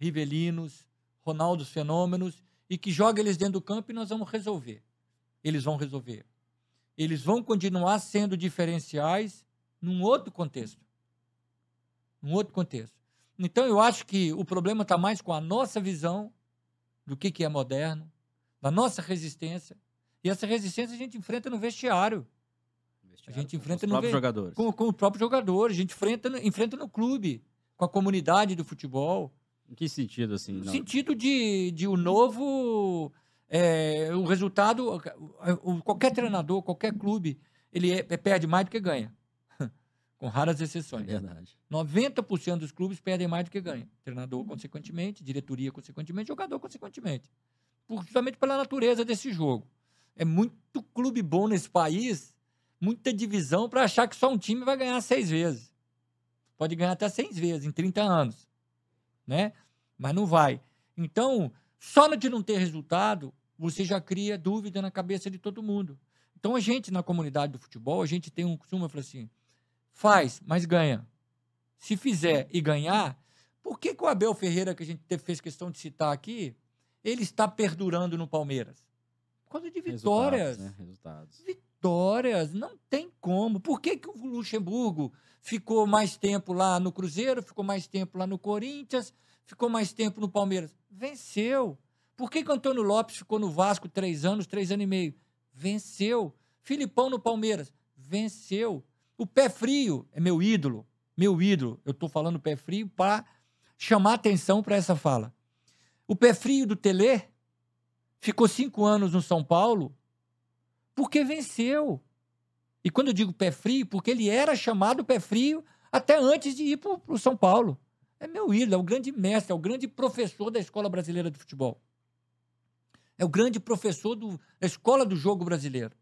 Rivelinos, Ronaldos Fenômenos e que joga eles dentro do campo e nós vamos resolver. Eles vão resolver. Eles vão continuar sendo diferenciais num outro contexto. Num outro contexto. Então, eu acho que o problema está mais com a nossa visão do que, que é moderno, da nossa resistência. E essa resistência a gente enfrenta no vestiário. vestiário a gente enfrenta no jogadores. Com, com o próprio jogador. A gente enfrenta no, enfrenta no clube, com a comunidade do futebol. Em que sentido, assim? No não? sentido de, de o novo. É, o resultado. Qualquer treinador, qualquer clube, ele é, perde mais do que ganha com raras exceções. É verdade. 90% dos clubes perdem mais do que ganham. Treinador, consequentemente, diretoria, consequentemente, jogador, consequentemente. Justamente pela natureza desse jogo. É muito clube bom nesse país, muita divisão para achar que só um time vai ganhar seis vezes. Pode ganhar até seis vezes em 30 anos. Né? Mas não vai. Então, só de não ter resultado, você já cria dúvida na cabeça de todo mundo. Então, a gente, na comunidade do futebol, a gente tem um costume, eu falo assim, Faz, mas ganha. Se fizer e ganhar, por que, que o Abel Ferreira, que a gente fez questão de citar aqui, ele está perdurando no Palmeiras? Causa de vitórias. Resultados. Né? Resultados. Vitórias. Não tem como. Por que, que o Luxemburgo ficou mais tempo lá no Cruzeiro, ficou mais tempo lá no Corinthians, ficou mais tempo no Palmeiras? Venceu. Por que, que o Antônio Lopes ficou no Vasco três anos, três anos e meio? Venceu. Filipão no Palmeiras? Venceu. O pé frio é meu ídolo, meu ídolo. Eu estou falando pé frio para chamar atenção para essa fala. O pé frio do Tele ficou cinco anos no São Paulo porque venceu. E quando eu digo pé frio, porque ele era chamado pé frio até antes de ir para o São Paulo. É meu ídolo, é o grande mestre, é o grande professor da Escola Brasileira de Futebol. É o grande professor do, da Escola do Jogo Brasileiro.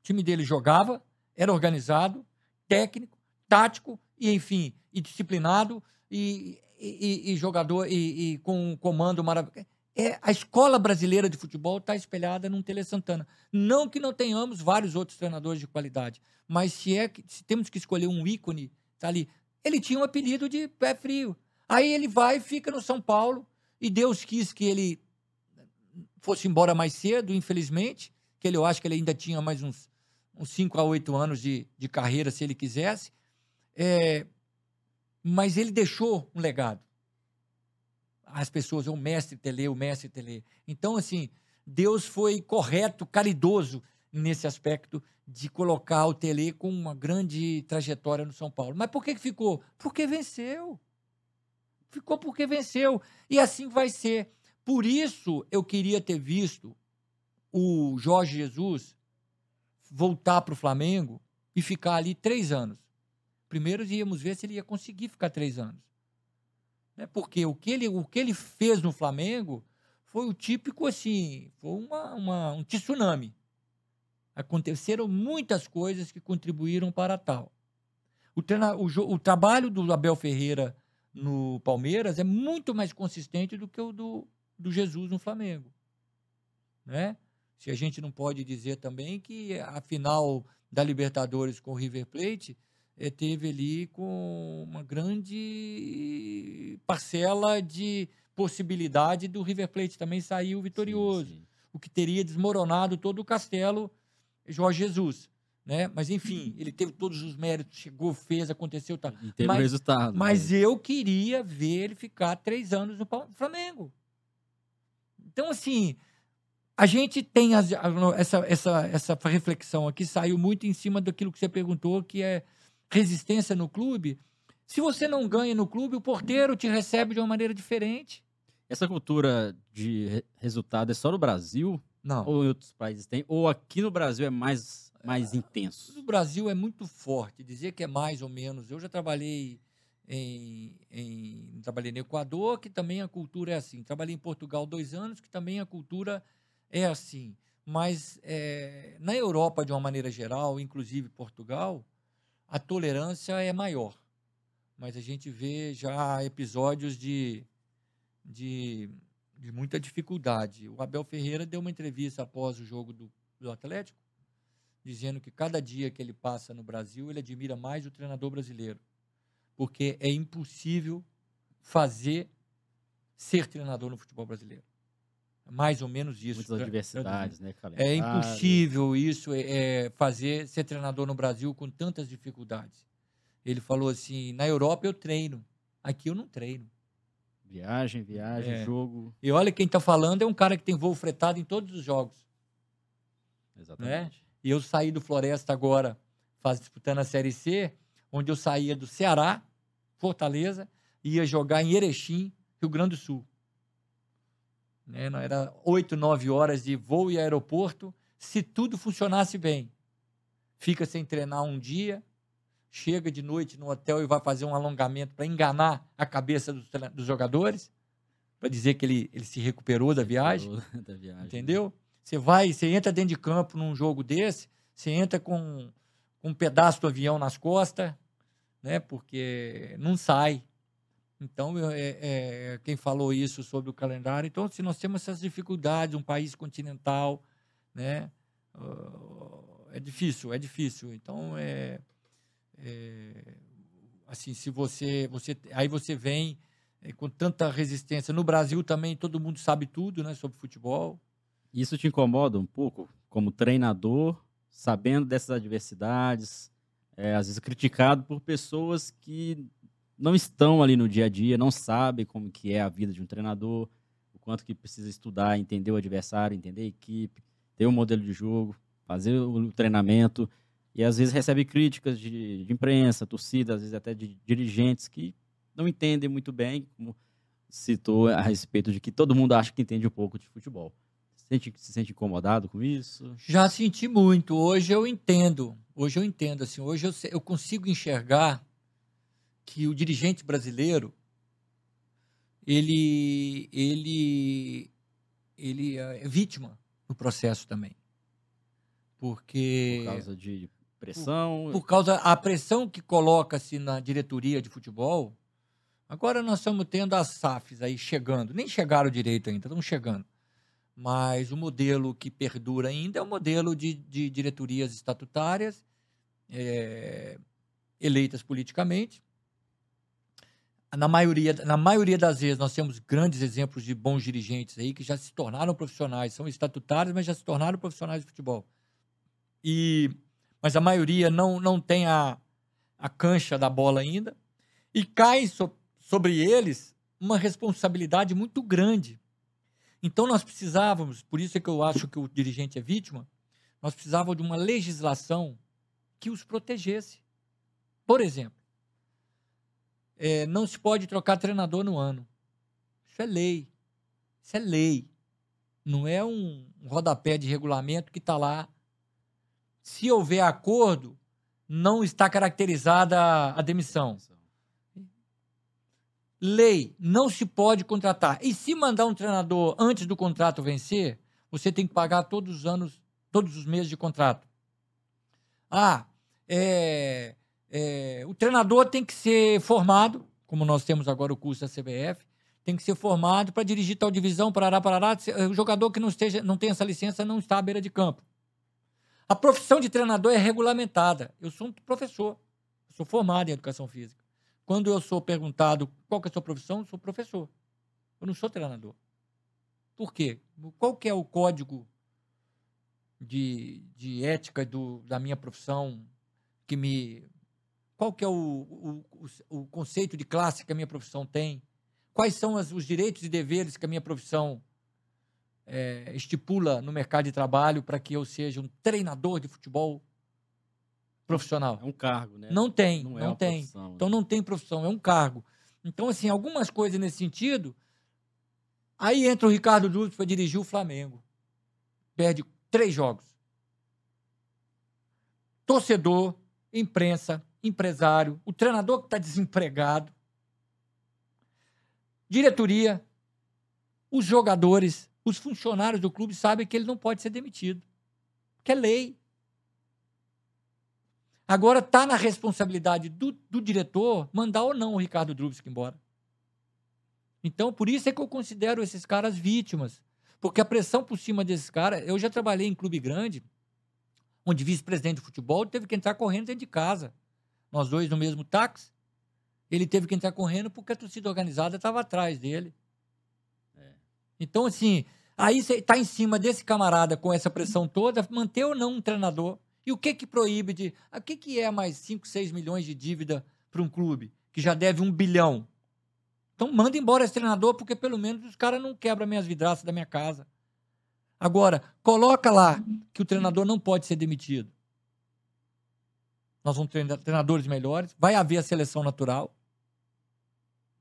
O time dele jogava, era organizado, técnico, tático e, enfim, e disciplinado. e, e, e jogador e, e, com um comando maravilhoso. É, a escola brasileira de futebol está espelhada num Tele Santana. Não que não tenhamos vários outros treinadores de qualidade, mas se, é, se temos que escolher um ícone, tá ali. Ele tinha um apelido de pé frio. Aí ele vai e fica no São Paulo, e Deus quis que ele fosse embora mais cedo, infelizmente, que ele, eu acho que ele ainda tinha mais uns, uns 5 a 8 anos de, de carreira, se ele quisesse. É, mas ele deixou um legado. As pessoas, o mestre Tele, o mestre Tele. Então, assim, Deus foi correto, caridoso nesse aspecto de colocar o Tele com uma grande trajetória no São Paulo. Mas por que ficou? Porque venceu. Ficou porque venceu. E assim vai ser. Por isso eu queria ter visto o Jorge Jesus voltar para o Flamengo e ficar ali três anos. Primeiro íamos ver se ele ia conseguir ficar três anos. Né? Porque o que, ele, o que ele fez no Flamengo foi o típico assim, foi uma, uma, um tsunami. Aconteceram muitas coisas que contribuíram para tal. O, treina, o, o trabalho do Abel Ferreira no Palmeiras é muito mais consistente do que o do, do Jesus no Flamengo. Né? Se a gente não pode dizer também que a final da Libertadores com o River Plate eh, teve ali com uma grande parcela de possibilidade do River Plate também saiu vitorioso, sim, sim. o que teria desmoronado todo o castelo Jorge Jesus. Né? Mas enfim, ele teve todos os méritos, chegou, fez, aconteceu, tá. E teve mas, resultado. Mas né? eu queria ver ele ficar três anos no Flamengo. Então, assim, a gente tem as, essa, essa, essa reflexão aqui, saiu muito em cima daquilo que você perguntou, que é resistência no clube. Se você não ganha no clube, o porteiro te recebe de uma maneira diferente. Essa cultura de resultado é só no Brasil? Não. Ou em outros países tem? Ou aqui no Brasil é mais, mais intenso? No Brasil é muito forte. Dizer que é mais ou menos. Eu já trabalhei em, em, trabalhei no Equador, que também a cultura é assim. Trabalhei em Portugal dois anos, que também a cultura é assim. Mas é, na Europa, de uma maneira geral, inclusive Portugal, a tolerância é maior. Mas a gente vê já episódios de, de, de muita dificuldade. O Abel Ferreira deu uma entrevista após o jogo do, do Atlético, dizendo que cada dia que ele passa no Brasil, ele admira mais o treinador brasileiro porque é impossível fazer ser treinador no futebol brasileiro. Mais ou menos isso. Muitas adversidades, né? É impossível isso, é, é, fazer ser treinador no Brasil com tantas dificuldades. Ele falou assim: na Europa eu treino, aqui eu não treino. Viagem, viagem, é. jogo. E olha, quem está falando é um cara que tem voo fretado em todos os jogos. Exatamente. Né? E eu saí do Floresta agora, faz, disputando a Série C, onde eu saía do Ceará Fortaleza, ia jogar em Erechim, Rio Grande do Sul. Né? Era oito, nove horas de voo e aeroporto, se tudo funcionasse bem. Fica sem treinar um dia, chega de noite no hotel e vai fazer um alongamento para enganar a cabeça dos, dos jogadores, para dizer que ele, ele se recuperou da viagem. da viagem. Entendeu? Você vai, você entra dentro de campo num jogo desse, você entra com, com um pedaço do avião nas costas, né? Porque não sai. Então, é, é, quem falou isso sobre o calendário? Então, se nós temos essas dificuldades, um país continental, né? Uh, é difícil, é difícil. Então, é, é, assim, se você, você, aí você vem é, com tanta resistência. No Brasil também todo mundo sabe tudo, né, sobre futebol. Isso te incomoda um pouco, como treinador, sabendo dessas adversidades, é, às vezes criticado por pessoas que não estão ali no dia a dia, não sabem como que é a vida de um treinador, o quanto que precisa estudar, entender o adversário, entender a equipe, ter um modelo de jogo, fazer o treinamento, e às vezes recebe críticas de, de imprensa, torcida, às vezes até de dirigentes que não entendem muito bem, como citou a respeito de que todo mundo acha que entende um pouco de futebol. Sente, se sente incomodado com isso? Já senti muito. Hoje eu entendo. Hoje eu entendo. Assim, hoje eu, eu consigo enxergar que o dirigente brasileiro ele, ele, ele é vítima do processo também. Porque. Por causa de pressão. Por, por causa a pressão que coloca-se na diretoria de futebol, Agora nós estamos tendo as SAFs aí chegando. Nem chegaram direito ainda, estão chegando. Mas o modelo que perdura ainda é o modelo de, de diretorias estatutárias, é, eleitas politicamente. Na maioria, na maioria das vezes, nós temos grandes exemplos de bons dirigentes aí que já se tornaram profissionais, são estatutários, mas já se tornaram profissionais de futebol. E, mas a maioria não, não tem a, a cancha da bola ainda. E cai so, sobre eles uma responsabilidade muito grande. Então nós precisávamos, por isso é que eu acho que o dirigente é vítima, nós precisávamos de uma legislação que os protegesse. Por exemplo, é, não se pode trocar treinador no ano. Isso é lei. Isso é lei. Não é um, rodapé de regulamento que está lá. Se houver acordo, não está caracterizada a demissão. Lei, não se pode contratar. E se mandar um treinador antes do contrato vencer, você tem que pagar todos os anos, todos os meses de contrato. Ah, é, é, o treinador tem que ser formado, como nós temos agora o curso da CBF, tem que ser formado para dirigir tal divisão, parará, parará. O jogador que não, esteja, não tem essa licença não está à beira de campo. A profissão de treinador é regulamentada. Eu sou um professor, eu sou formado em educação física. Quando eu sou perguntado qual é a sua profissão, eu sou professor. Eu não sou treinador. Por quê? Qual que é o código de, de ética do, da minha profissão que me qual que é o, o, o, conceito de classe que a minha profissão tem? Quais são as, os direitos e deveres que a minha profissão é, estipula no mercado de trabalho para que eu seja um treinador de futebol profissional? É um cargo, né? Não tem, não, é não tem. Profissão, então né? não tem profissão, é um cargo. Então, assim, algumas coisas nesse sentido. Aí entra o Ricardo Dúvida para dirigir o Flamengo. Perde três jogos. Torcedor, imprensa, empresário, o treinador que está desempregado, diretoria, os jogadores, os funcionários do clube sabem que ele não pode ser demitido. Que é lei. Agora está na responsabilidade do, do, diretor mandar ou não o Ricardo Drubsky embora. Então, por isso é que eu considero esses caras vítimas. Porque a pressão por cima desses caras. Eu já trabalhei em clube grande, onde vice-presidente de futebol teve que entrar correndo dentro de casa nós dois no mesmo táxi, ele teve que entrar correndo porque a torcida organizada estava atrás dele. É. Então, assim, aí você está em cima desse camarada com essa pressão toda, manter ou não um treinador. E o que que proíbe de. O que, que é mais 5, 6 milhões de dívida para um clube que já deve um bilhão? Então manda embora esse treinador, porque pelo menos os caras não quebram minhas vidraças da minha casa. Agora, coloca lá que o treinador não pode ser demitido nós vamos treinar treinadores melhores, vai haver a seleção natural,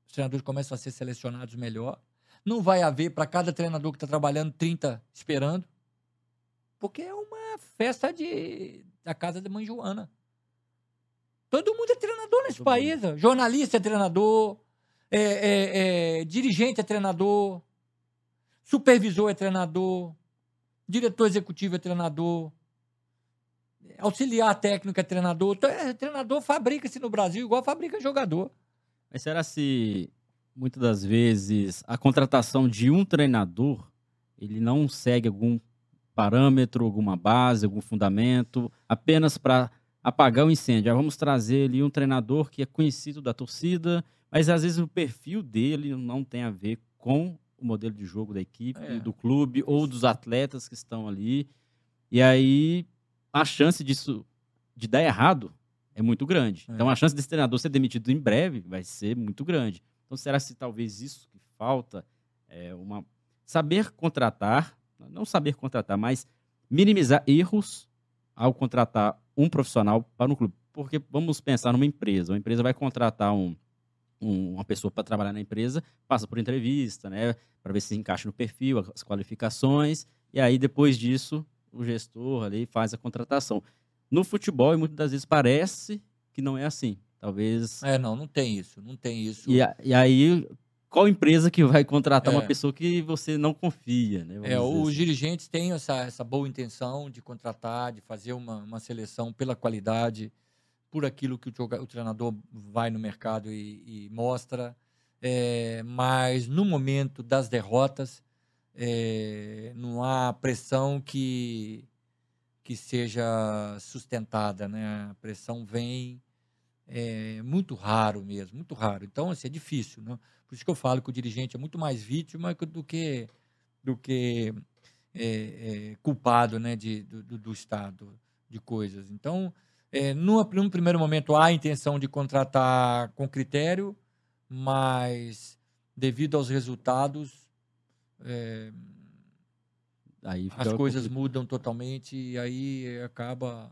os treinadores começam a ser selecionados melhor. Não vai haver para cada treinador que está trabalhando 30 esperando, porque é uma festa de, da casa da mãe Joana. Todo mundo é treinador nesse Todo país. Mundo. Jornalista é treinador, é, é, é, dirigente é treinador, supervisor é treinador, diretor executivo é treinador, auxiliar técnico é treinador. É, treinador fabrica-se no Brasil igual fabrica jogador. Mas será se muitas das vezes a contratação de um treinador ele não segue algum parâmetro, alguma base, algum fundamento, apenas para apagar o incêndio. Ah, vamos trazer ali um treinador que é conhecido da torcida, mas às vezes o perfil dele não tem a ver com o modelo de jogo da equipe, é. do clube ou dos atletas que estão ali. E aí a chance disso de dar errado é muito grande. É. Então a chance desse treinador ser demitido em breve vai ser muito grande. Então será se talvez isso que falta é uma saber contratar, não saber contratar, mas minimizar erros ao contratar um profissional para um clube. Porque vamos pensar numa empresa. Uma empresa vai contratar um, um, uma pessoa para trabalhar na empresa, passa por entrevista, né, para ver se encaixa no perfil, as qualificações, e aí depois disso o gestor ali faz a contratação. No futebol, muitas das vezes parece que não é assim. Talvez. É, não, não tem isso. Não tem isso. E, a, e aí, qual empresa que vai contratar é. uma pessoa que você não confia, né? é, os assim. dirigentes têm essa, essa boa intenção de contratar, de fazer uma, uma seleção pela qualidade, por aquilo que o, o treinador vai no mercado e, e mostra. é, mas no momento das derrotas é, não há pressão que, que seja sustentada, né? A pressão vem é muito raro mesmo, muito raro. Então, assim, é difícil, né? Por isso que eu falo que o dirigente é muito mais vítima do que, do que é, é, culpado né, de, do, do, Estado de coisas. Então, é, num, primeiro momento, há a intenção de contratar com critério, mas devido aos resultados, é, as coisas mudam totalmente e aí acaba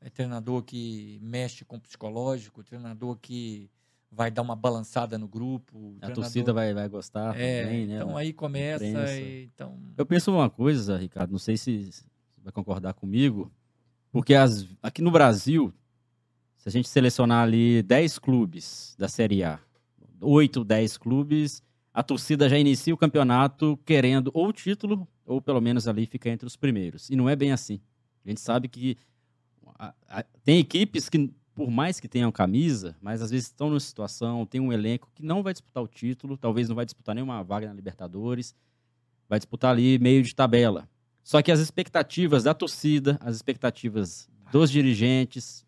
é treinador que mexe com o psicológico, treinador que vai dar uma balançada no grupo. A torcida vai, vai gostar é, também, né? Então aí começa. E, então... Eu penso uma coisa, Ricardo, não sei se você vai concordar comigo, porque as, aqui no Brasil, se a gente selecionar ali 10 clubes da Série A, 8, 10 clubes, a torcida já inicia o campeonato querendo ou título, ou pelo menos ali fica entre os primeiros. E não é bem assim. A gente sabe que a, a, tem equipes que, por mais que tenham camisa, mas às vezes estão numa situação, tem um elenco que não vai disputar o título, talvez não vai disputar nenhuma vaga na Libertadores, vai disputar ali meio de tabela. Só que as expectativas da torcida, as expectativas dos dirigentes,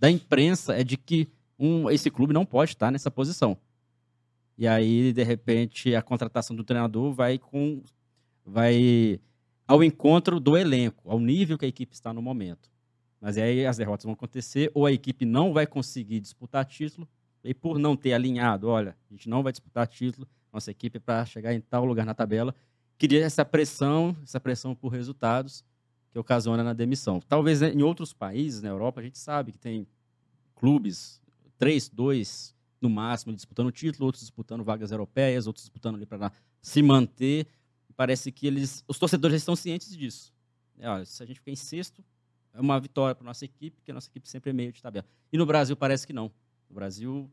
da imprensa, é de que um, esse clube não pode estar nessa posição. E aí, de repente, a contratação do treinador vai com vai ao encontro do elenco, ao nível que a equipe está no momento. Mas aí as derrotas vão acontecer, ou a equipe não vai conseguir disputar título, e por não ter alinhado, olha, a gente não vai disputar título, nossa equipe para chegar em tal lugar na tabela, queria essa pressão, essa pressão por resultados que ocasiona na demissão. Talvez né, em outros países, na Europa, a gente sabe que tem clubes, três, dois no máximo, disputando título, outros disputando vagas europeias, outros disputando ali para se manter. Parece que eles, os torcedores estão cientes disso. É, olha, se a gente ficar em sexto, é uma vitória para nossa equipe, porque a nossa equipe sempre é meio de tabela. E no Brasil parece que não. No Brasil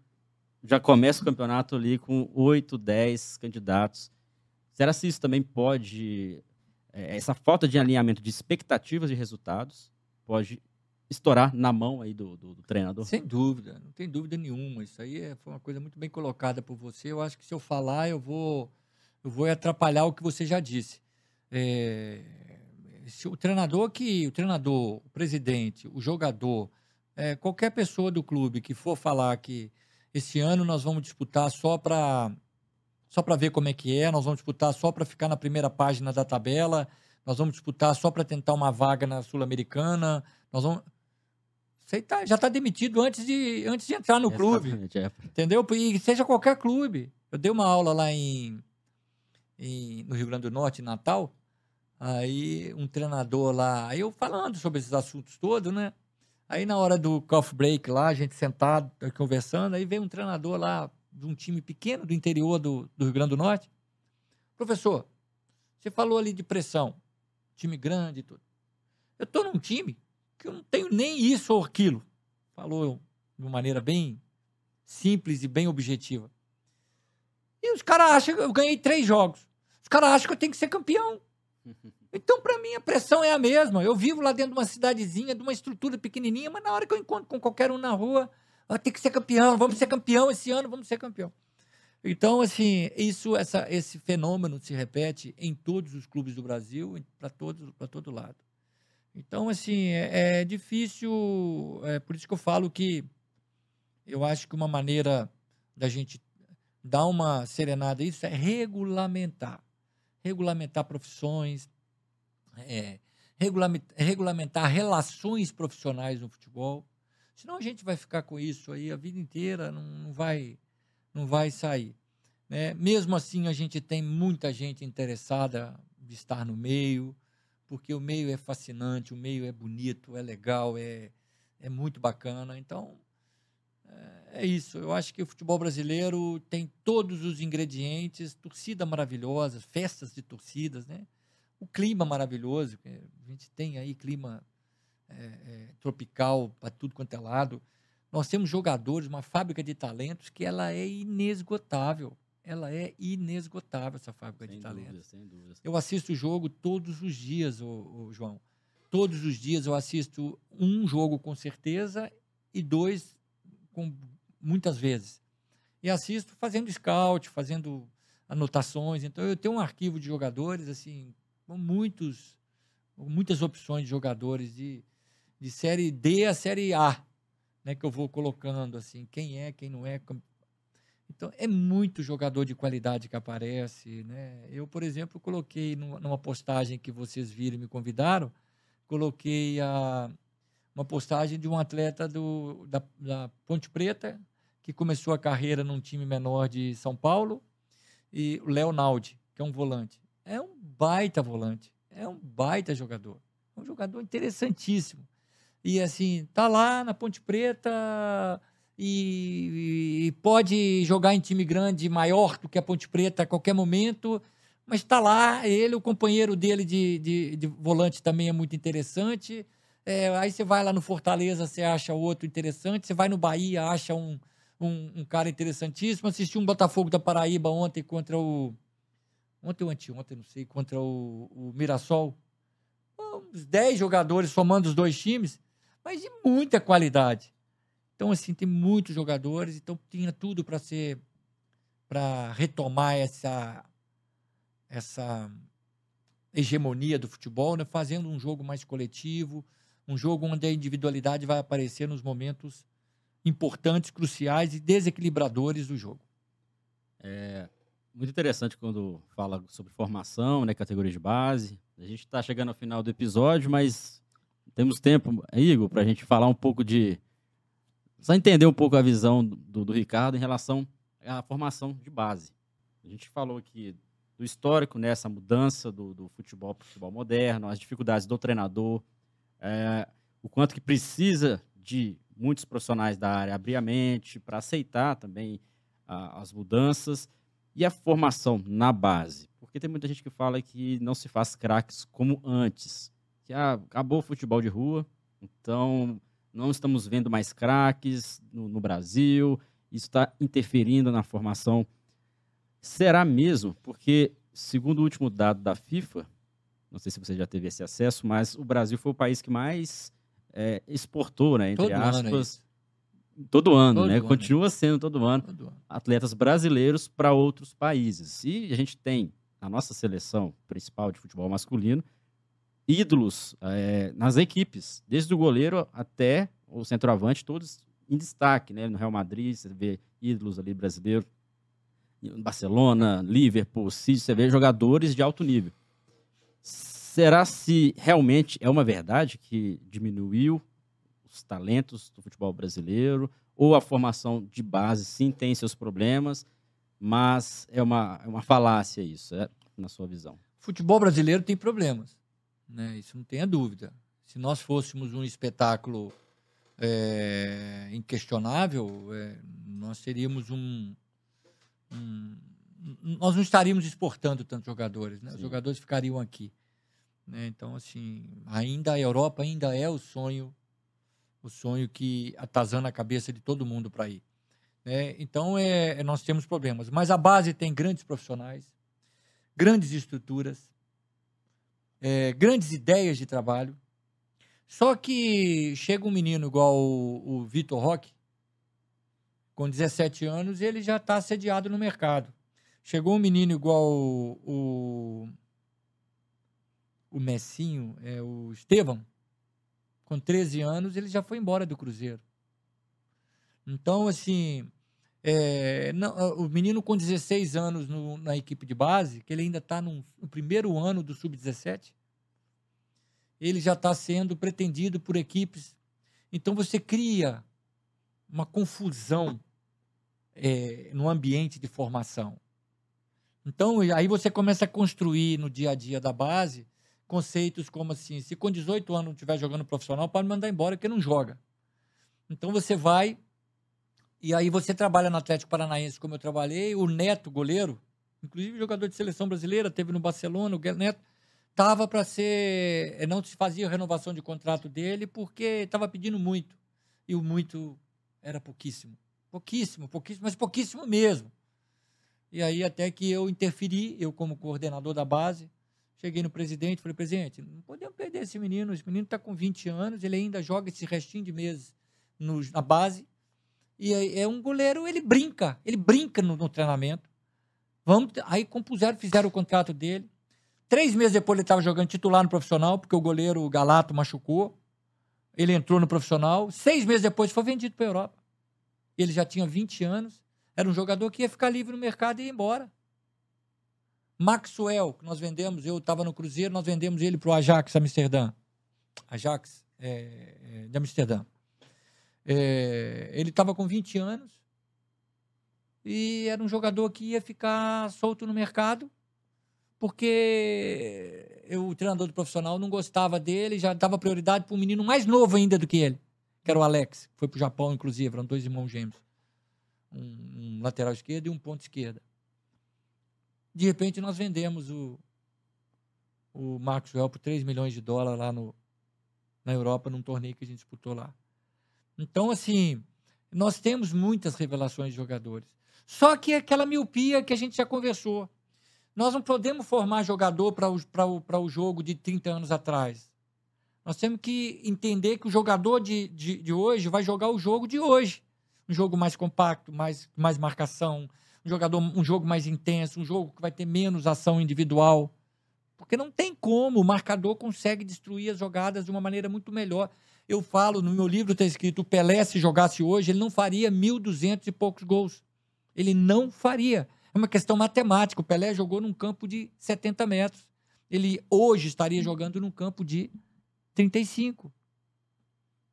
já começa o campeonato ali com 8, 10 candidatos. Será se isso também pode, é, essa falta de alinhamento de expectativas de resultados, pode estourar na mão aí do, do, do, treinador? Sem dúvida, não tem dúvida nenhuma. Isso aí é, foi uma coisa muito bem colocada por você. Eu acho que se eu falar, eu vou, eu vou atrapalhar o que você já disse. É, se o treinador que o treinador, o presidente, o jogador, é, qualquer pessoa do clube que for falar que esse ano nós vamos disputar só para só para ver como é que é, nós vamos disputar só para ficar na primeira página da tabela, nós vamos disputar só para tentar uma vaga na Sul-Americana, nós vamos você tá, já está demitido antes de, antes de entrar no clube. É. Entendeu? E seja qualquer clube. Eu dei uma aula lá em, em, no Rio Grande do Norte, em Natal, Aí um treinador lá, aí eu falando sobre esses assuntos todos, né? Aí na hora do coffee break lá, a gente sentado, conversando, aí veio um treinador lá de um time pequeno do interior do, do Rio Grande do Norte. Professor, você falou ali de pressão, time grande e tudo. Eu tô num time que eu não tenho nem isso ou aquilo. Falou de uma maneira bem simples e bem objetiva. E os caras acham que eu ganhei três jogos. Os caras acham que eu tenho que ser campeão. Então, para mim, a pressão é a mesma. Eu vivo lá dentro de uma cidadezinha, de uma estrutura pequenininha, mas na hora que eu encontro com qualquer um na rua, ah, tem que ser campeão, vamos ser campeão esse ano, vamos ser campeão. Então, assim, isso, essa, esse fenômeno se repete em todos os clubes do Brasil, para todo lado. Então, assim, é, é difícil. É por isso que eu falo que eu acho que uma maneira da gente dar uma serenada isso é regulamentar regulamentar profissões, é, regulamentar relações profissionais no futebol. Senão a gente vai ficar com isso aí a vida inteira, não, não vai, não vai sair. Né? Mesmo assim, a gente tem muita gente interessada de estar no meio, porque o meio é fascinante, o meio é bonito, é legal, é, é muito bacana. Então, é, é isso. Eu acho que o futebol brasileiro tem todos os ingredientes, torcida maravilhosa, festas de torcidas, né? O clima maravilhoso, a gente tem aí clima é, é, tropical para tudo quanto é lado. Nós temos jogadores, uma fábrica de talentos que ela é inesgotável. Ela é inesgotável, essa fábrica sem de dúvida, talentos. Sem dúvida. Eu assisto o jogo todos os dias, ô, ô, João. Todos os dias eu assisto um jogo com certeza e dois com muitas vezes. e assisto fazendo scout, fazendo anotações. Então eu tenho um arquivo de jogadores assim, com muitos muitas opções de jogadores de, de série D a série A, né, que eu vou colocando assim, quem é, quem não é. Então é muito jogador de qualidade que aparece, né? Eu, por exemplo, coloquei numa postagem que vocês viram e me convidaram, coloquei a uma postagem de um atleta do, da, da Ponte Preta, que começou a carreira num time menor de São Paulo, e o Leonaldi, que é um volante. É um baita volante, é um baita jogador. É um jogador interessantíssimo. E assim, tá lá na Ponte Preta e, e pode jogar em time grande maior do que a Ponte Preta a qualquer momento, mas está lá, ele, o companheiro dele de, de, de volante também é muito interessante. É, aí você vai lá no Fortaleza, você acha outro interessante. Você vai no Bahia, acha um, um, um cara interessantíssimo. Assisti um Botafogo da Paraíba ontem contra o. Ontem ou anteontem, não sei, contra o, o Mirassol. Uns 10 jogadores somando os dois times, mas de muita qualidade. Então, assim, tem muitos jogadores, então tinha tudo para ser. para retomar essa. essa hegemonia do futebol, né? fazendo um jogo mais coletivo, um jogo onde a individualidade vai aparecer nos momentos importantes, cruciais e desequilibradores do jogo. É muito interessante quando fala sobre formação, né, categoria de base. A gente está chegando ao final do episódio, mas temos tempo, Igor, para a gente falar um pouco de. Só entender um pouco a visão do, do Ricardo em relação à formação de base. A gente falou aqui do histórico, nessa né, mudança do, do futebol para o futebol moderno, as dificuldades do treinador, é, o quanto que precisa de muitos profissionais da área abrir a mente para aceitar também a, as mudanças e a formação na base. Porque tem muita gente que fala que não se faz craques como antes, que ah, acabou o futebol de rua, então não estamos vendo mais craques no, no Brasil, isso está interferindo na formação. Será mesmo? Porque, segundo o último dado da FIFA, não sei se você já teve esse acesso, mas o Brasil foi o país que mais é, exportou, né, entre todo aspas, ano é todo ano, todo né? Ano Continua sendo todo ano, todo ano. atletas brasileiros para outros países. E a gente tem na nossa seleção principal de futebol masculino ídolos é, nas equipes, desde o goleiro até o centroavante, todos em destaque, né? No Real Madrid, você vê ídolos ali brasileiros, Barcelona, Liverpool, City, você vê jogadores de alto nível. Será se realmente é uma verdade que diminuiu os talentos do futebol brasileiro? Ou a formação de base sim tem seus problemas, mas é uma, é uma falácia isso, é, na sua visão? Futebol brasileiro tem problemas, né? isso não tenha dúvida. Se nós fôssemos um espetáculo é, inquestionável, é, nós seríamos um, um, Nós não estaríamos exportando tantos jogadores, né? os jogadores ficariam aqui. Né? Então, assim, ainda a Europa ainda é o sonho, o sonho que atazana a cabeça de todo mundo para ir. Né? Então, é, é, nós temos problemas. Mas a base tem grandes profissionais, grandes estruturas, é, grandes ideias de trabalho. Só que chega um menino igual o, o Vitor Roque, com 17 anos, ele já está assediado no mercado. Chegou um menino igual o, o o Messinho, é, o Estevão, com 13 anos, ele já foi embora do Cruzeiro. Então, assim, é, não, o menino com 16 anos no, na equipe de base, que ele ainda está no primeiro ano do Sub-17, ele já está sendo pretendido por equipes. Então, você cria uma confusão é, no ambiente de formação. Então, aí você começa a construir no dia a dia da base conceitos como assim, se com 18 anos não estiver jogando profissional, pode mandar embora porque não joga. Então você vai e aí você trabalha no Atlético Paranaense como eu trabalhei, o Neto, goleiro, inclusive jogador de seleção brasileira, teve no Barcelona, o Neto estava para ser, eh, não se fazia renovação de contrato dele porque estava pedindo muito. E o muito era pouquíssimo. Pouquíssimo, pouquíssimo, mas pouquíssimo mesmo. E aí até que eu interferi, eu como coordenador da base, Cheguei no presidente, falei, presidente, não podemos perder esse menino. Esse menino está com 20 anos, ele ainda joga esse restinho de meses no, na base. E é, um goleiro, ele brinca, ele brinca no, no treinamento. Vamos, aí compuseram, fizeram o contrato dele. Três meses depois ele estava jogando titular no profissional, porque o goleiro Galato machucou. Ele entrou no profissional. Seis meses depois foi vendido para a Europa. Ele já tinha 20 anos. Era um jogador que ia ficar livre no mercado e ia embora. Maxwell, que nós vendemos, eu estava no Cruzeiro, nós vendemos ele para o Ajax Amsterdã. Ajax é, é, de Amsterdã. É, ele estava com 20 anos e era um jogador que ia ficar solto no mercado porque eu, o treinador do profissional não gostava dele, já dava prioridade para um menino mais novo ainda do que ele, que era o Alex, que foi para o Japão, inclusive, eram dois irmãos gêmeos. Um, um lateral esquerdo e um ponto esquerda. De repente, nós vendemos o, o Maxwell por 3 milhões de dólares lá no, na Europa, num torneio que a gente disputou lá. Então, assim, nós temos muitas revelações de jogadores. Só que é aquela miopia que a gente já conversou. Nós não podemos formar jogador para o, o, o jogo de 30 anos atrás. Nós temos que entender que o jogador de, de, de hoje vai jogar o jogo de hoje. Um jogo mais compacto, mais, mais marcação, um, jogador, um jogo mais intenso, um jogo que vai ter menos ação individual. Porque não tem como, o marcador consegue destruir as jogadas de uma maneira muito melhor. Eu falo, no meu livro está escrito, o Pelé, se jogasse hoje, ele não faria 1.200 e poucos gols. Ele não faria. É uma questão matemática. O Pelé jogou num campo de 70 metros. Ele hoje estaria jogando num campo de 35.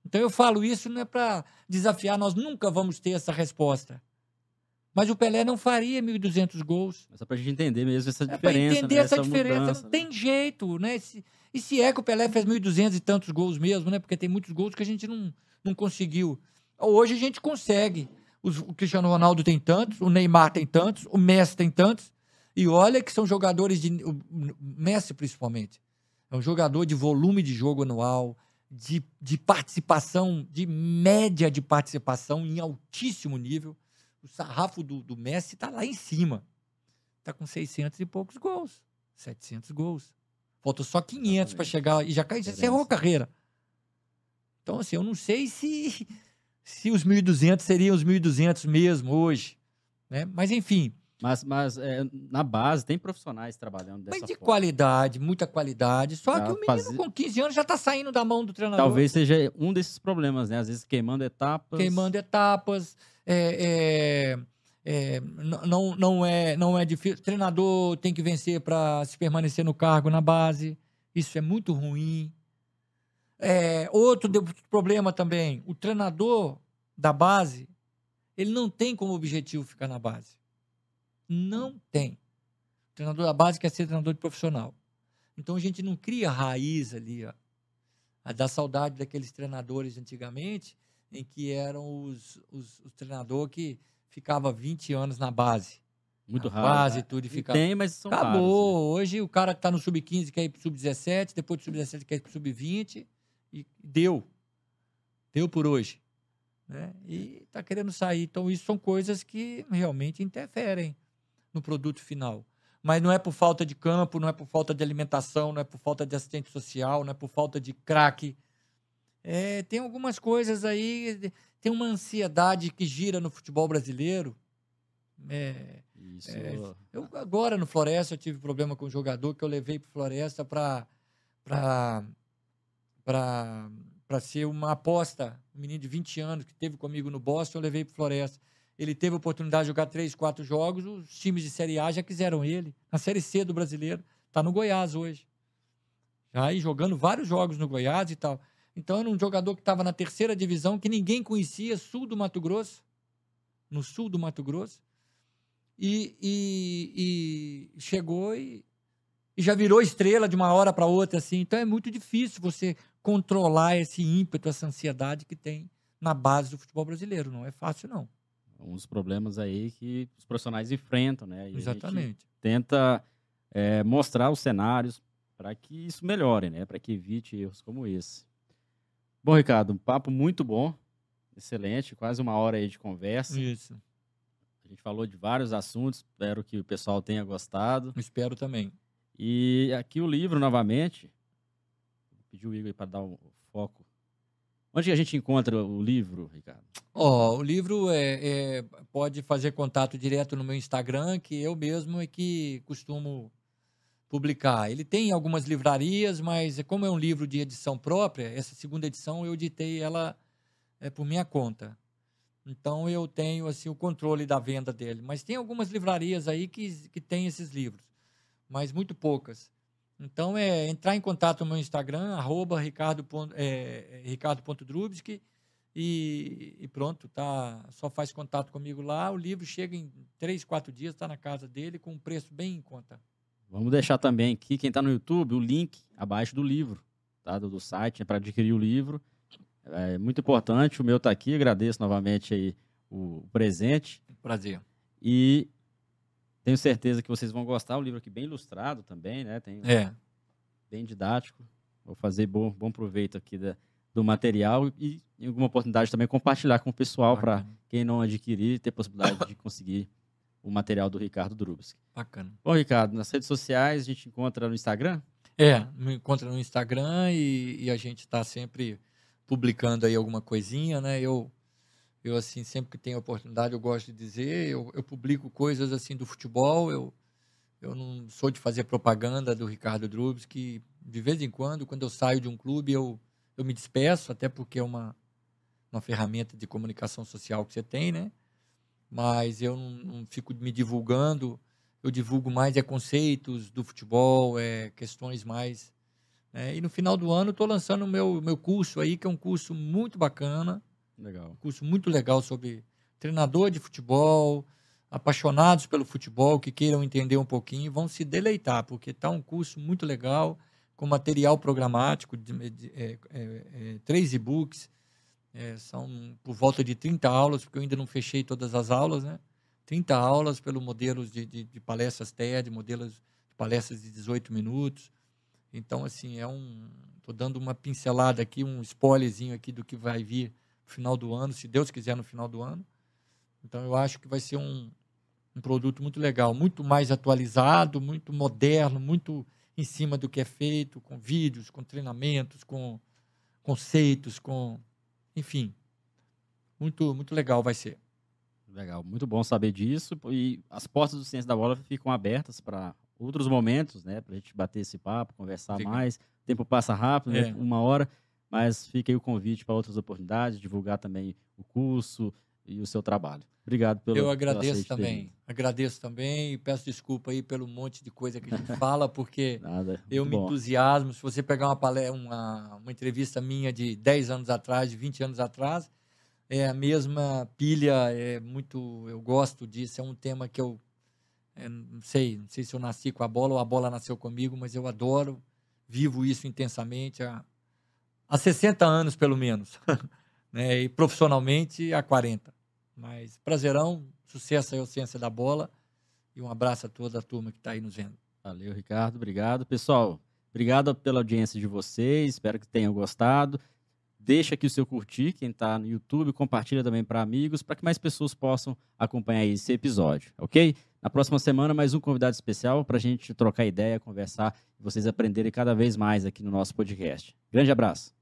Então eu falo isso não é para desafiar, nós nunca vamos ter essa resposta. Mas o Pelé não faria 1.200 gols. Mas só para a gente entender mesmo essa diferença. É para entender né? essa, essa, diferença. Mudança. Não tem jeito, né? Se, e se é que o Pelé fez 1.200 e tantos gols mesmo, né? Porque tem muitos gols que a gente não, não conseguiu. Hoje a gente consegue o Cristiano Ronaldo tem tantos, o Neymar tem tantos, o Messi tem tantos. E olha que são jogadores de. O Messi, principalmente. É um jogador de volume de jogo anual, de, de participação, de média de participação em altíssimo nível. O sarrafo do, do Messi está lá em cima. Está com 600 e poucos gols. 700 gols. Falta só 500 para chegar e já encerrou a carreira. Então, assim, eu não sei se se os 1.200 seriam os 1.200 mesmo hoje. Né? Mas, enfim. Mas, mas é, na base tem profissionais trabalhando dessa Mas de forma. qualidade, muita qualidade. Só Já que o menino fazer- com 15 anos já está saindo da mão do treinador. Talvez seja um desses problemas, né? Às vezes queimando etapas. Queimando etapas. É, é, é, não, não, é, não é difícil. O treinador tem que vencer para se permanecer no cargo na base. Isso é muito ruim. É, outro problema também, o treinador da base, ele não tem como objetivo ficar na base. Não tem. O treinador da base quer ser treinador de profissional. Então a gente não cria raiz ali, ó. Da saudade daqueles treinadores antigamente, em que eram os, os, os treinadores que ficava 20 anos na base. Muito raro. Base né? e tudo e E fica Tem, mas são Acabou. raros, né? Hoje o cara que tá no sub-15 quer ir pro sub-17, depois do sub-17 quer ir pro sub-20 e deu. Deu por hoje. Né? E tá querendo sair. Então, isso são coisas que realmente interferem no produto final. Mas não é por falta de campo, não é por falta de alimentação, não é por falta de assistente social, não é por falta de craque. É, tem algumas coisas aí, tem uma ansiedade que gira no futebol brasileiro. É, Isso. É, eu agora no Floresta eu tive problema com um jogador que eu levei para Floresta para para para ser uma aposta, um menino de 20 anos que teve comigo no Boston, eu levei para Floresta. Ele teve a oportunidade de jogar três, quatro jogos, os times de Série A já quiseram ele. Na Série C do Brasileiro, tá no Goiás hoje. Já aí jogando vários jogos no Goiás e tal. Então era um jogador que estava na terceira divisão, que ninguém conhecia, sul do Mato Grosso, no sul do Mato Grosso e, e- e chegou e, e já virou estrela de uma hora para outra, assim. Então é muito difícil você controlar esse ímpeto, essa ansiedade que tem na base do futebol brasileiro. Não é fácil, não. Um dos problemas aí que os profissionais enfrentam, né? E Exatamente. tenta é, mostrar os cenários para que isso melhore, né? Para que evite erros como esse. Bom, Ricardo, um papo muito bom, excelente, quase uma hora aí de conversa. Isso. A gente falou de vários assuntos, espero que o pessoal tenha gostado. Espero também. E aqui o livro, novamente. Vou pedir o Igor para dar o foco. Onde a gente encontra o livro, Ricardo? Ó, o livro é, é- pode fazer contato direto no meu Instagram, que eu mesmo é que costumo publicar. Ele tem algumas livrarias, mas como é um livro de edição própria, essa segunda edição eu editei ela é, por minha conta. Então eu tenho assim o controle da venda dele. Mas tem algumas livrarias aí que, que tem esses livros, mas muito poucas. Então é entrar em contato no meu Instagram, arroba ricardo, é, é, ricardo.drubsky e, e pronto, tá? Só faz contato comigo lá. O livro chega em três, quatro dias, está na casa dele com um preço bem em conta. Vamos deixar também aqui, quem está no YouTube, o link abaixo do livro, tá? Do, do site, para adquirir o livro. É muito importante, o meu está aqui, agradeço novamente aí o presente. Prazer. E tenho certeza que vocês vão gostar. O livro aqui bem ilustrado também, né? Tem É, bem didático. Vou fazer bom, bom proveito aqui da- do material e, em alguma oportunidade, também compartilhar com o pessoal para quem não adquirir ter possibilidade de conseguir o material do Ricardo Drubsky. bacana. Bom, Ricardo, nas redes sociais a gente encontra no Instagram. É, me encontra no Instagram e, e a gente está sempre publicando aí alguma coisinha, né? Eu, eu assim, sempre que tenho oportunidade, eu gosto de dizer, eu, eu publico coisas assim do futebol, eu, eu não sou de fazer propaganda do Ricardo Drubs, que de vez em quando, quando eu saio de um clube, eu, eu me despeço, até porque é uma, uma ferramenta de comunicação social que você tem, né? Mas eu não, não fico me divulgando, eu divulgo mais é conceitos do futebol, é questões mais. né? E no final do ano estou lançando o meu, meu curso aí, que é um curso muito bacana, Legal. um curso muito legal sobre treinador de futebol, apaixonados pelo futebol, que queiram entender um pouquinho, vão se deleitar, porque está um curso muito legal, com material programático, de, de- é, é, é, três e-books, é, são por volta de 30 aulas, porque eu ainda não fechei todas as aulas, né? 30 aulas pelo modelos de, de, de palestras TED, modelos de palestras de 18 minutos. Então, assim, é um. Estou dando uma pincelada aqui, um spoilerzinho aqui do que vai vir no final do ano, se Deus quiser, no final do ano. Então, eu acho que vai ser um, um produto muito legal, muito mais atualizado, muito moderno, muito em cima do que é feito, com vídeos, com treinamentos, com conceitos, com. Enfim. Muito, muito legal vai ser. Legal, muito bom saber disso. E as portas do Ciência da Bola ficam abertas para outros momentos, né? Para a gente bater esse papo, conversar Fica. mais. O tempo passa rápido, né? É. Uma hora, mas fica aí o convite para outras oportunidades, divulgar também o curso e o seu trabalho. Obrigado pelo Eu agradeço também. Agradeço também e peço desculpa aí pelo monte de coisa que a gente fala, porque Nada. eu me bom. entusiasmo. Se você pegar uma, palé- uma, uma entrevista minha de 10 anos atrás, de 20 anos atrás, é a mesma pilha, é muito. Eu gosto disso, é um tema que eu é, não sei, não sei se eu nasci com a bola ou a bola nasceu comigo, mas eu adoro, vivo isso intensamente há, há 60 anos, pelo menos. né? E profissionalmente há 40. Mas prazerão, sucesso aí ao Ciência da Bola e um abraço a toda a turma que está aí nos vendo. Valeu, Ricardo. Obrigado. Pessoal, obrigado pela audiência de vocês. Espero que tenham gostado. Deixa aqui o seu curtir, quem está no YouTube, compartilha também para amigos, para que mais pessoas possam acompanhar esse episódio, ok? Na próxima semana, mais um convidado especial para a gente trocar ideia, conversar e vocês aprenderem cada vez mais aqui no nosso podcast. Grande abraço.